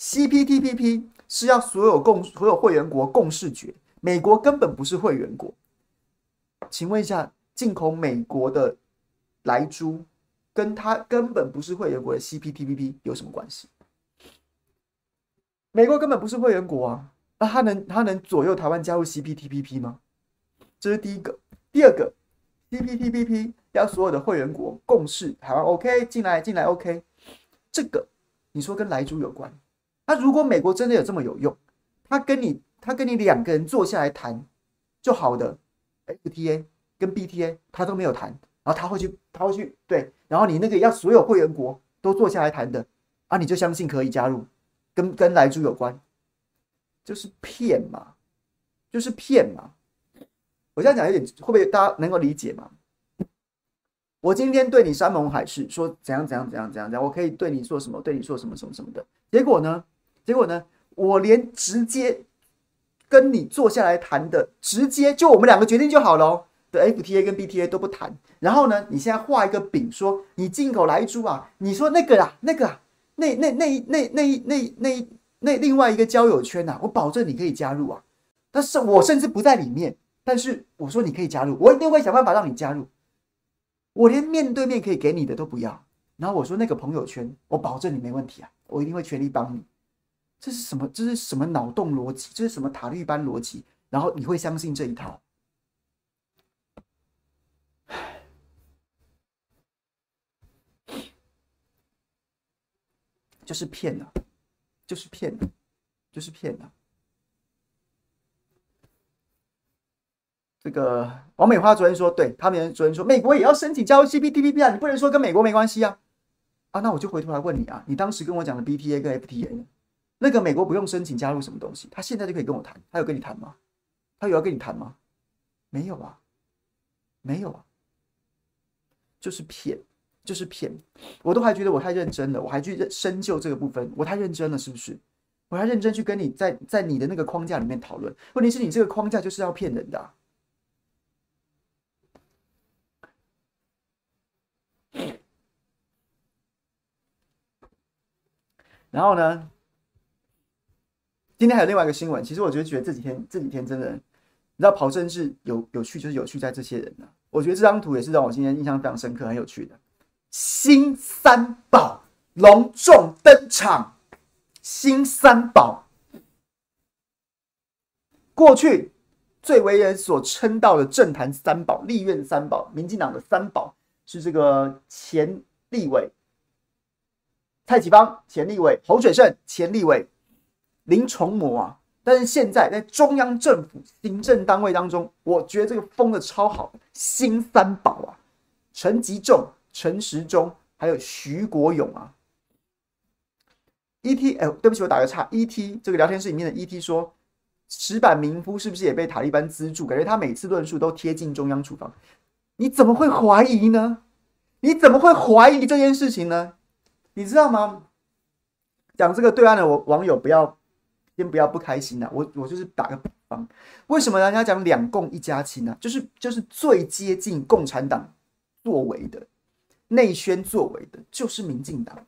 CPTPP 是要所有共所有会员国共视决，美国根本不是会员国。请问一下，进口美国的莱猪，跟他根本不是会员国的 CPTPP 有什么关系？美国根本不是会员国啊，那他能他能左右台湾加入 CPTPP 吗？这是第一个。第二个，CPTPP 要所有的会员国共视，台湾 OK 进来进来 OK，这个你说跟莱猪有关？那如果美国真的有这么有用，他跟你他跟你两个人坐下来谈就好的，FTA 跟 BTA 他都没有谈，然后他会去他会去对，然后你那个要所有会员国都坐下来谈的啊，你就相信可以加入，跟跟莱猪有关，就是骗嘛，就是骗嘛。我这样讲有点会不会大家能够理解吗？我今天对你山盟海誓，说怎样怎样怎样怎样怎样，我可以对你做什么，对你做什么什么什么的，结果呢？结果呢？我连直接跟你坐下来谈的，直接就我们两个决定就好了。的 FTA 跟 BTA 都不谈。然后呢，你现在画一个饼，说你进口莱猪啊，你说那个啊，那个啊，那那那那那那那那另外一个交友圈呐，我保证你可以加入啊。但是我甚至不在里面，但是我说你可以加入，我一定会想办法让你加入。我连面对面可以给你的都不要。然后我说那个朋友圈，我保证你没问题啊，我一定会全力帮你。这是什么？这是什么脑洞逻辑？这是什么塔利班逻辑？然后你会相信这一套？(sighs) 就是骗的，就是骗的，就是骗的。这个王美花昨天说，对他们昨天说，美国也要申请加入 CPTPP 啊，你不能说跟美国没关系啊。啊，那我就回头来问你啊，你当时跟我讲的 BTA 跟 FTA 那个美国不用申请加入什么东西，他现在就可以跟我谈。他有跟你谈吗？他有要跟你谈吗？没有啊，没有啊，就是骗，就是骗。我都还觉得我太认真了，我还去深究这个部分，我太认真了，是不是？我还认真去跟你在在你的那个框架里面讨论。问题是你这个框架就是要骗人的。然后呢？今天还有另外一个新闻，其实我觉得觉得这几天这几天真的，你知道跑政治有有趣，就是有趣在这些人呢、我觉得这张图也是让我今天印象非常深刻，很有趣的。新三宝隆重登场，新三宝过去最为人所称道的政坛三宝、立院三宝、民进党的三宝是这个前立委蔡启芳、前立委侯水胜、前立委。林重模啊，但是现在在中央政府行政单位当中，我觉得这个封的超好，新三宝啊，陈吉仲、陈时中还有徐国勇啊，，ET，哎，对不起，我打个岔，ET 这个聊天室里面的 ET 说，石板民夫是不是也被塔利班资助？感觉他每次论述都贴近中央厨房，你怎么会怀疑呢？你怎么会怀疑这件事情呢？你知道吗？讲这个对岸的网网友不要先不要不开心呐、我我就是打个比方，为什么人家讲两共一家亲呢、啊？就是就是最接近共产党作为的内宣作为的，就是民进党，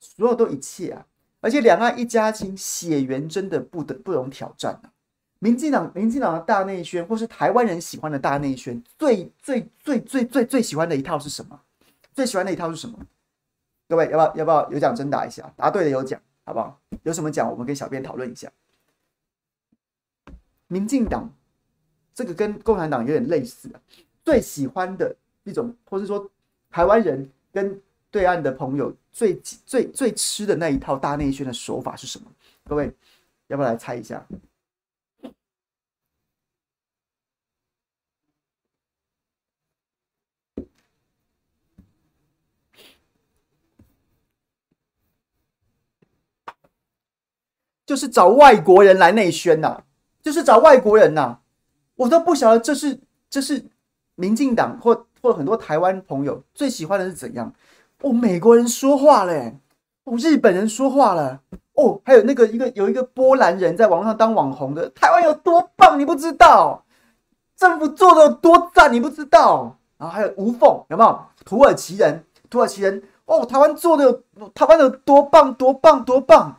所有都一切啊，而且两岸一家亲血缘真的不得不容挑战啊。民进党民进党的大内宣，或是台湾人喜欢的大内宣，最最最最最最喜欢的一套是什么？最喜欢的一套是什么？各位要不要要不要有奖征答一下？答对的有奖，好不好？有什么讲我们跟小编讨论一下。民进党这个跟共产党有点类似啊，最喜欢的一种，或是说台湾人跟对岸的朋友最最最吃的那一套大内宣的手法是什么？各位要不要来猜一下？就是找外国人来内宣呐，就是找外国人呐，我都不晓得这是这是民进党或或很多台湾朋友最喜欢的是怎样。哦，美国人说话嘞，哦，日本人说话了，哦，还有那个一个有一个波兰人在网络上当网红的，台湾有多棒你不知道，政府做的有多赞你不知道，然后还有无缝有没有？土耳其人？土耳其人哦，台湾做的有台湾有多棒多棒。多棒。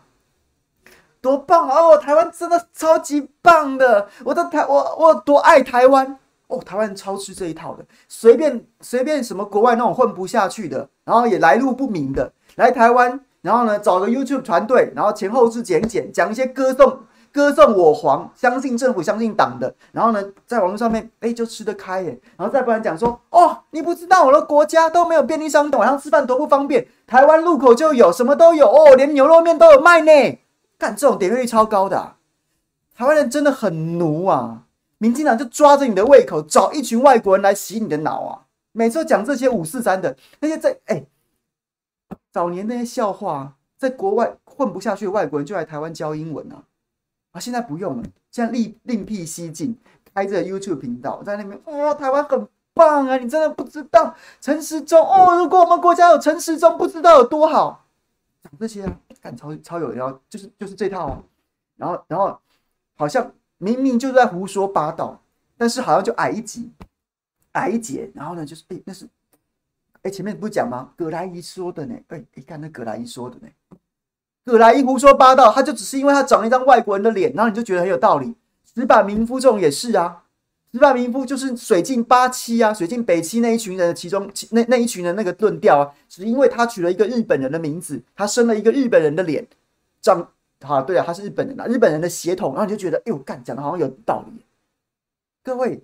多棒哦！台湾真的超级棒的，我的台我我多爱台湾哦！台湾超吃这一套的，随便随便什么国外那种混不下去的，然后也来路不明的来台湾，然后呢找个 YouTube 团队，然后前后置剪剪讲一些歌颂歌颂我皇，相信政府相信党的，然后呢在网络上面哎就吃得开耶，然后再不然讲说哦你不知道我的国家都没有便利商店，晚上吃饭多不方便，台湾路口就有什么都有哦，连牛肉面都有卖呢。干这种点阅率超高的、台湾人真的很奴啊！民进党就抓着你的胃口，找一群外国人来洗你的脑啊！每次讲这些五四三的那些在哎，早年那些笑话，在国外混不下去的外国人就来台湾教英文啊！啊，现在不用了，现在另另辟蹊径，开着 YouTube 频道，在那边哦，台湾很棒啊！你真的不知道陈时中哦，如果我们国家有陈时中，不知道有多好。讲这些啊。看超超有料，就是就是这套啊，然后然后好像明明就是在胡说八道，但是好像就矮一级，矮一截，然后呢就是哎那是哎前面不是讲吗？葛莱仪说的呢，哎你看那葛莱仪说的呢，葛莱仪胡说八道，他就只是因为他长了一张外国人的脸，然后你就觉得很有道理。石板民夫这种也是啊。石坂民夫就是水镜八七啊，水镜北七那一群人其中那那一群人那个论调啊，只因为他取了一个日本人的名字，他生了一个日本人的脸，长好对啊，他是日本人啊，日本人的血统，然后你就觉得，哎呦，干讲的好像有道理。各位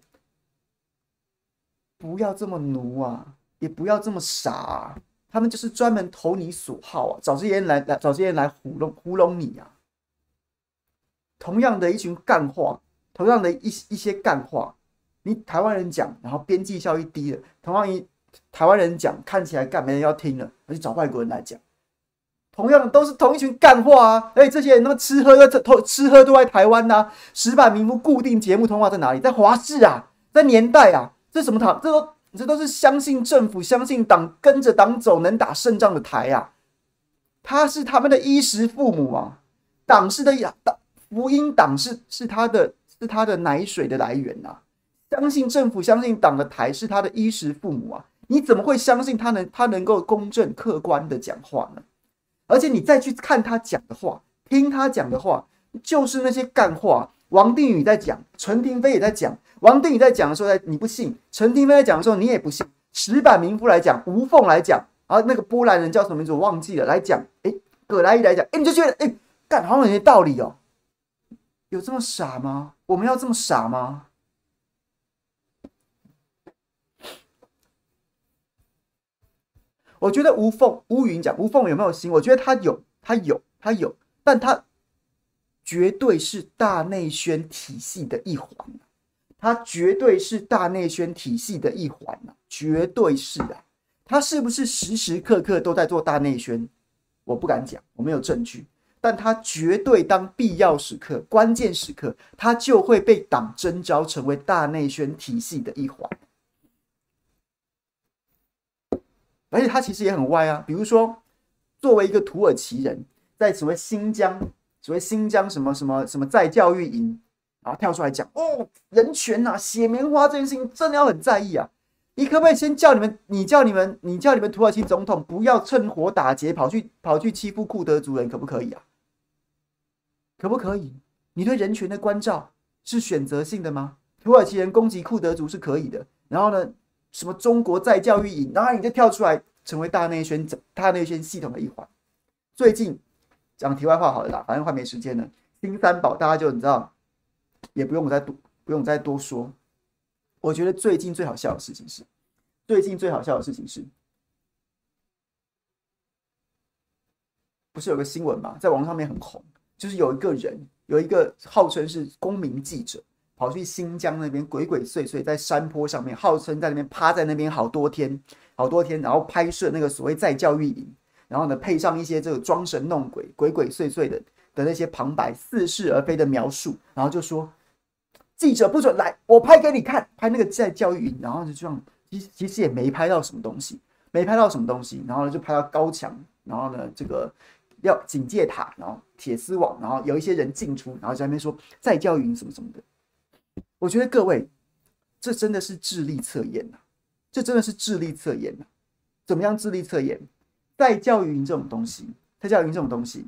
不要这么奴啊，也不要这么傻啊，他们就是专门投你所好啊，找这些人来来找这些人来糊弄糊弄你啊。同样的一群干话，同样的一一些干话。你台湾人讲，然后边际效益低的，同样一台湾人讲，看起来干没人要听了，而且找外国人来讲，同样的都是同一群干话啊！哎，这些人那么吃喝都吃喝都在台湾呐、啊。石板民夫固定节目通话在哪里？在华视啊，在年代啊，这什么台？这都这都是相信政府、相信党，跟着党走，能打胜仗的台啊！他是他们的衣食父母啊，党是的养，党福音党是是他的是他的奶水的来源呐、啊。相信政府、相信党的台是他的衣食父母啊！你怎么会相信他能他能够公正客观的讲话呢？而且你再去看他讲的话，听他讲的话，就是那些干话。王定宇在讲，陈廷飞也在讲。王定宇在讲的时候，你不信；陈廷飞在讲的时候，你也不信。石板民夫来讲，吴凤来讲，啊，那个波兰人叫什么名字我忘记了，来讲，哎，葛莱仪来讲，哎，你就觉得，哎，干好像有些道理哦。有这么傻吗？我们要这么傻吗？我觉得吴凤、乌云讲吴凤有没有心？我觉得他有，他有，他有，但他绝对是大内宣体系的一环，他绝对是大内宣体系的一环啊，绝对是啊。他是不是时时刻刻都在做大内宣？我不敢讲，我没有证据。但他绝对当必要时刻、关键时刻，他就会被党征召成为大内宣体系的一环。而且他其实也很歪啊，比如说，作为一个土耳其人，在所谓新疆，所谓新疆什么什么什么在教育营，然后跳出来讲哦，人权呐、啊，血棉花这件事情真的要很在意啊。你可不可以先叫你们，你叫你们，你叫你们土耳其总统不要趁火打劫，跑去跑去欺负库德族人，可不可以啊？可不可以？你对人权的关照是选择性的吗？土耳其人攻击库德族是可以的，然后呢？什么中国再教育营，然后你就跳出来成为大内宣、大内宣系统的一环。最近讲题外话好了啦，反正快没时间了。新三宝大家就你知道，也不用我再多不用再多说。我觉得最近最好笑的事情是，最近最好笑的事情是，不是有个新闻嘛，在网上面很红，就是有一个人，有一个号称是公民记者。跑去新疆那边鬼鬼祟祟，在山坡上面，号称在那边趴在那边好多天，好多天，然后拍摄那个所谓再教育营，然后呢配上一些这个装神弄鬼、鬼鬼祟祟的的那些旁白，似是而非的描述，然后就说记者不准来，我拍给你看，拍那个再教育营，然后就这样，其实其实也没拍到什么东西，没拍到什么东西，然后呢就拍到高墙，然后呢这个要警戒塔，然后铁丝网，然后有一些人进出，然后在那边说再教育营什么什么的。我觉得各位，这真的是智力测验呐！这真的是智力测验呐！怎么样智力测验？在教育营这种东西，在教育营这种东西，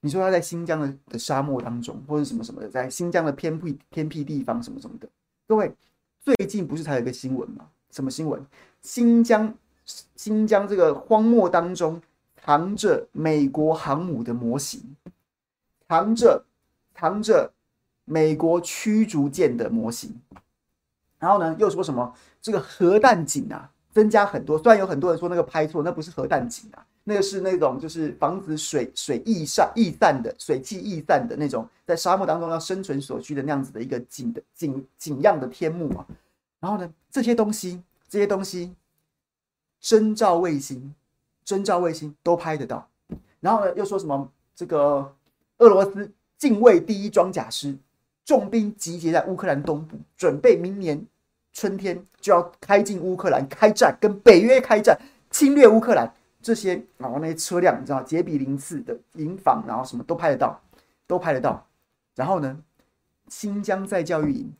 你说他在新疆的的沙漠当中，或者什么什么的，在新疆的偏僻偏僻地方什么什么的，各位，最近不是才有一个新闻吗？什么新闻？新疆新疆这个荒漠当中藏着美国航母的模型，藏着藏着。美国驱逐舰的模型，然后呢，又说什么这个核弹井啊增加很多，虽然有很多人说那个拍错，那不是核弹井啊，那个是那种就是防止水水溢散溢散的水汽溢散的那种，在沙漠当中要生存所需的那样子的一个井的井井样的天幕啊。然后呢，这些东西这些东西，侦察卫星侦察卫星都拍得到。然后呢，又说什么这个俄罗斯近卫第一装甲师。重兵集结在乌克兰东部，准备明年春天就要开进乌克兰开战，跟北约开战，侵略乌克兰。这些然后那些车辆，你知道，杰比零四的营房，然后什么都拍得到，都拍得到。然后呢，新疆再教育营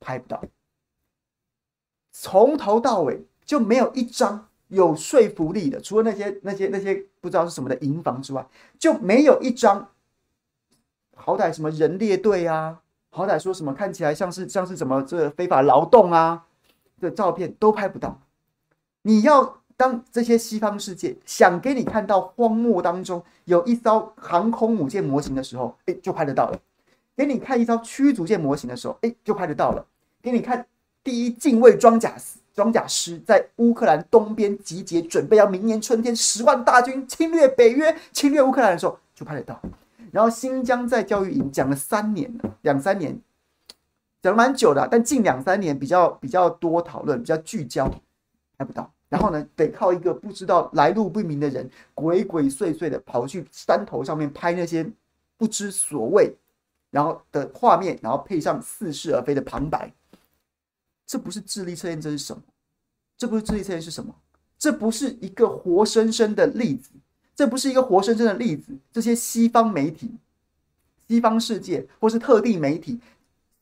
拍不到，从头到尾就没有一张有说服力的，除了那些那些那些不知道是什么的营房之外，就没有一张好歹什么人列队啊。好歹说什么看起来像是像是什么这非法劳动啊的照片都拍不到。你要当这些西方世界想给你看到荒漠当中有一艘航空母舰模型的时候，哎，就拍得到了。给你看一艘驱逐舰模型的时候，哎，就拍得到了。给你看第一近卫装甲装甲师在乌克兰东边集结，准备要明年春天十万大军侵略北约、侵略乌克兰的时候，就拍得到。然后新疆在教育营讲了三年了，两三年，讲了蛮久的，但近两三年比较比较多讨论，比较聚焦，拍不到。然后呢，得靠一个不知道来路不明的人，鬼鬼祟祟的跑去山头上面拍那些不知所谓，然后的画面，然后配上似是而非的旁白。这不是智力测验，这是什么？这不是智力测验是什么？这不是一个活生生的例子。这不是一个活生生的例子。这些西方媒体、西方世界或是特定媒体，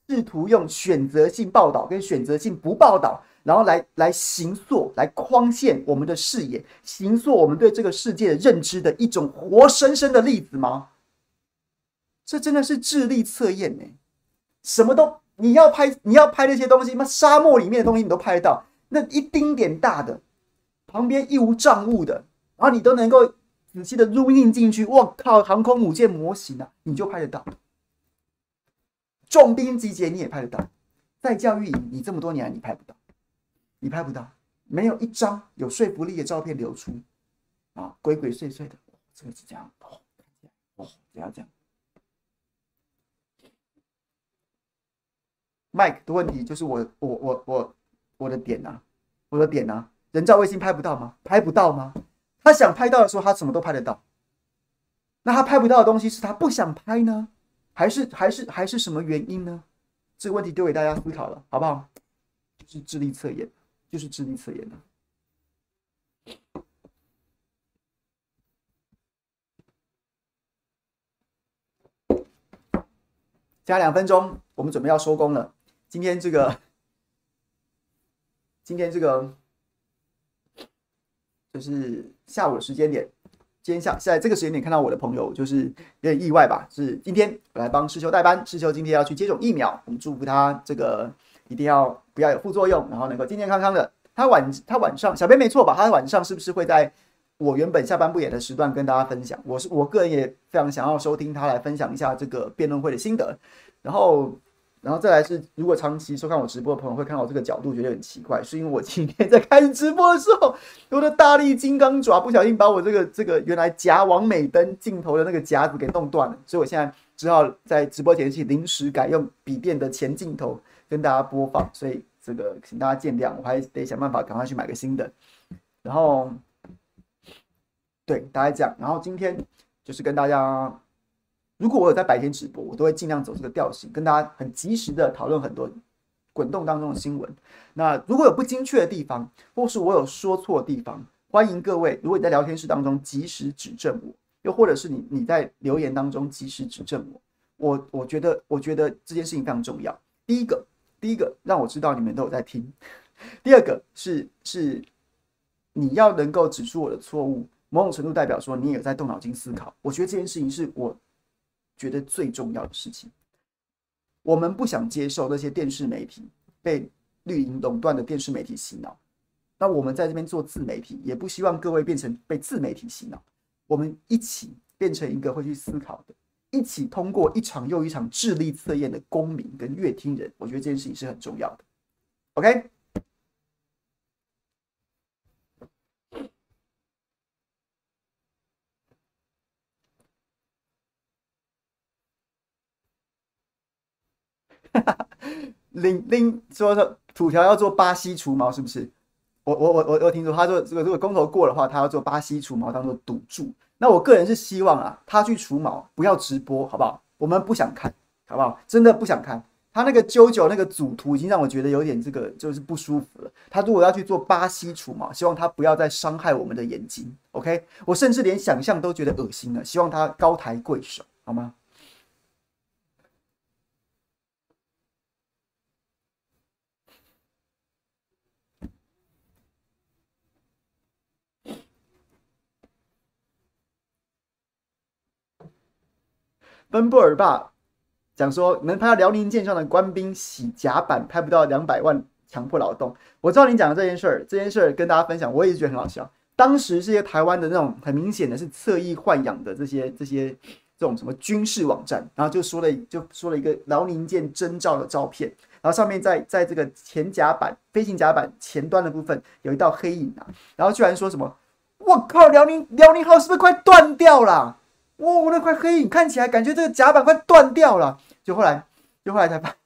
试图用选择性报道跟选择性不报道，然后来来形塑、来框限我们的视野，形塑我们对这个世界的认知的一种活生生的例子吗？这真的是智力测验呢！什么都你要拍，你要拍那些东西吗？沙漠里面的东西你都拍得到，那一丁点大的，旁边一无障物的，然后你都能够。仔细的录印进去，我靠，航空母舰模型啊，你就拍得到。重兵集结你也拍得到，在教育你这么多年你拍不到，你拍不到，没有一张有说服力的照片流出啊，鬼鬼祟祟的，这个是这样哦，哦，这样这样。Mike 的问题就是我我我我我的点啊，我的点啊，人造卫星拍不到吗？拍不到吗？他想拍到的时候，他什么都拍得到。那他拍不到的东西是他不想拍呢，还是还是还是什么原因呢？这个问题丢给大家思考了，好不好？就是智力测验，就是智力测验的。加两分钟，我们准备要收工了。今天这个，今天这个，就是下午的时间点。今天下在这个时间点看到我的朋友，就是有点意外吧？是今天我来帮师兄代班，师兄今天要去接种疫苗，我们祝福他这个一定要不要有副作用，然后能够健健康康的。他晚他晚上小编没错吧？他晚上是不是会在我原本下班不演的时段跟大家分享？我是我个人也非常想要收听他来分享一下这个辩论会的心得，然后。然后再来是，如果长期收看我直播的朋友会看到我这个角度，觉得很奇怪，是因为我今天在开始直播的时候，我的大力金刚爪不小心把我这个 (laughs) 这个原来夹王美灯镜头的那个夹子给弄断了，所以我现在只好在直播前期临时改用笔电的前镜头跟大家播放，所以这个请大家见谅，我还得想办法赶快去买个新的。然后，对，大概这样。然后今天就是跟大家。如果我有在白天直播，我都会尽量走这个调性，跟大家很及时的讨论很多滚动当中的新闻。那如果有不精确的地方，或是我有说错的地方，欢迎各位，如果你在聊天室当中及时指正我，又或者是你你在留言当中及时指正我，我我觉得我觉得这件事情非常重要。第一个，第一个让我知道你们都有在听；第二个是是你要能够指出我的错误，某种程度代表说你也有在动脑筋思考。我觉得这件事情是我。觉得最重要的事情，我们不想接受那些电视媒体被绿营垄断的电视媒体洗脑。那我们在这边做自媒体，也不希望各位变成被自媒体洗脑。我们一起变成一个会去思考的，一起通过一场又一场智力测验的公民跟乐听人。我觉得这件事情是很重要的。OK。(laughs) 林林说说土条要做巴西除毛是不是？我我我我我听说他说这个如果公投过的话，他要做巴西除毛当做赌注。那我个人是希望啊，他去除毛不要直播，好不好？我们不想看，好不好？真的不想看。他那个啾啾那个组图已经让我觉得有点这个就是不舒服了。他如果要去做巴西除毛，希望他不要再伤害我们的眼睛。OK，我甚至连想象都觉得恶心了。希望他高抬贵手，好吗？奔波尔爸讲说，能拍到辽宁舰上的官兵洗甲板，拍不到两百万强迫劳动。我知道你讲的这件事儿，这件事儿跟大家分享，我也是觉得很好笑。当时这些台湾的那种很明显的是侧翼豢养的这些这些这种什么军事网站，然后就说了就说了一个辽宁舰征兆的照片，然后上面在在这个前甲板飞行甲板前端的部分有一道黑影啊，然后居然说什么，我靠，辽宁辽宁号是不是快断掉了？哇、哦，那块黑影看起来感觉这个甲板快断掉了，就后来，就后来才发现，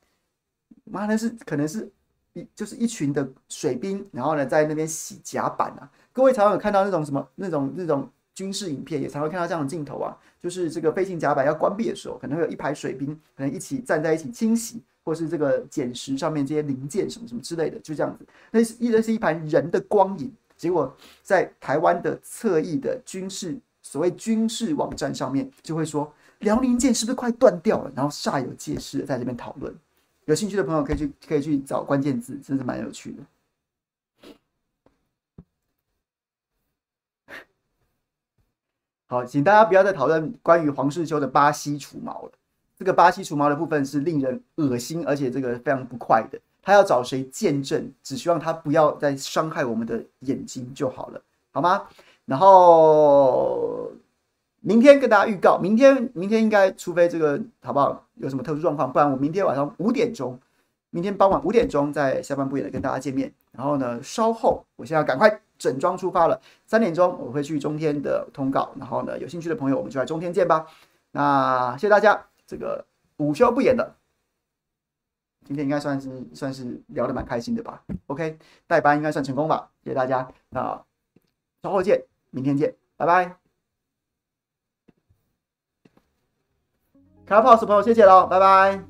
妈的是可能是一就是一群的水兵，然后呢在那边洗甲板啊。各位常常有看到那种什么那种那种军事影片，也常会看到这样的镜头啊，就是这个飞行甲板要关闭的时候，可能会有一排水兵可能一起站在一起清洗，或是这个捡拾上面这些零件什么什么之类的，就这样子，那是一那是一排人的光影。结果在台湾的侧翼的军事。所谓军事网站上面就会说辽宁舰是不是快断掉了？然后煞有介事的在这边讨论。有兴趣的朋友可以去可以去找关键字，真是蛮有趣的。(laughs) 好，请大家不要再讨论关于黄世修的巴西除毛了。这个巴西除毛的部分是令人恶心，而且这个非常不快的。他要找谁见证？只希望他不要再伤害我们的眼睛就好了，好吗？然后明天跟大家预告，明天明天应该，除非这个好不好？有什么特殊状况，不然我明天晚上五点钟，明天傍晚五点钟在下半部也来跟大家见面。然后呢，稍后我现在赶快整装出发了，三点钟我会去中天的通告。然后呢，有兴趣的朋友我们就来中天见吧。那谢谢大家，这个午休不演的，今天应该算是算是聊得蛮开心的吧？OK，代班应该算成功吧？谢谢大家，那稍后见。明天见，拜拜。卡拉 POS 朋友，谢谢了，拜拜。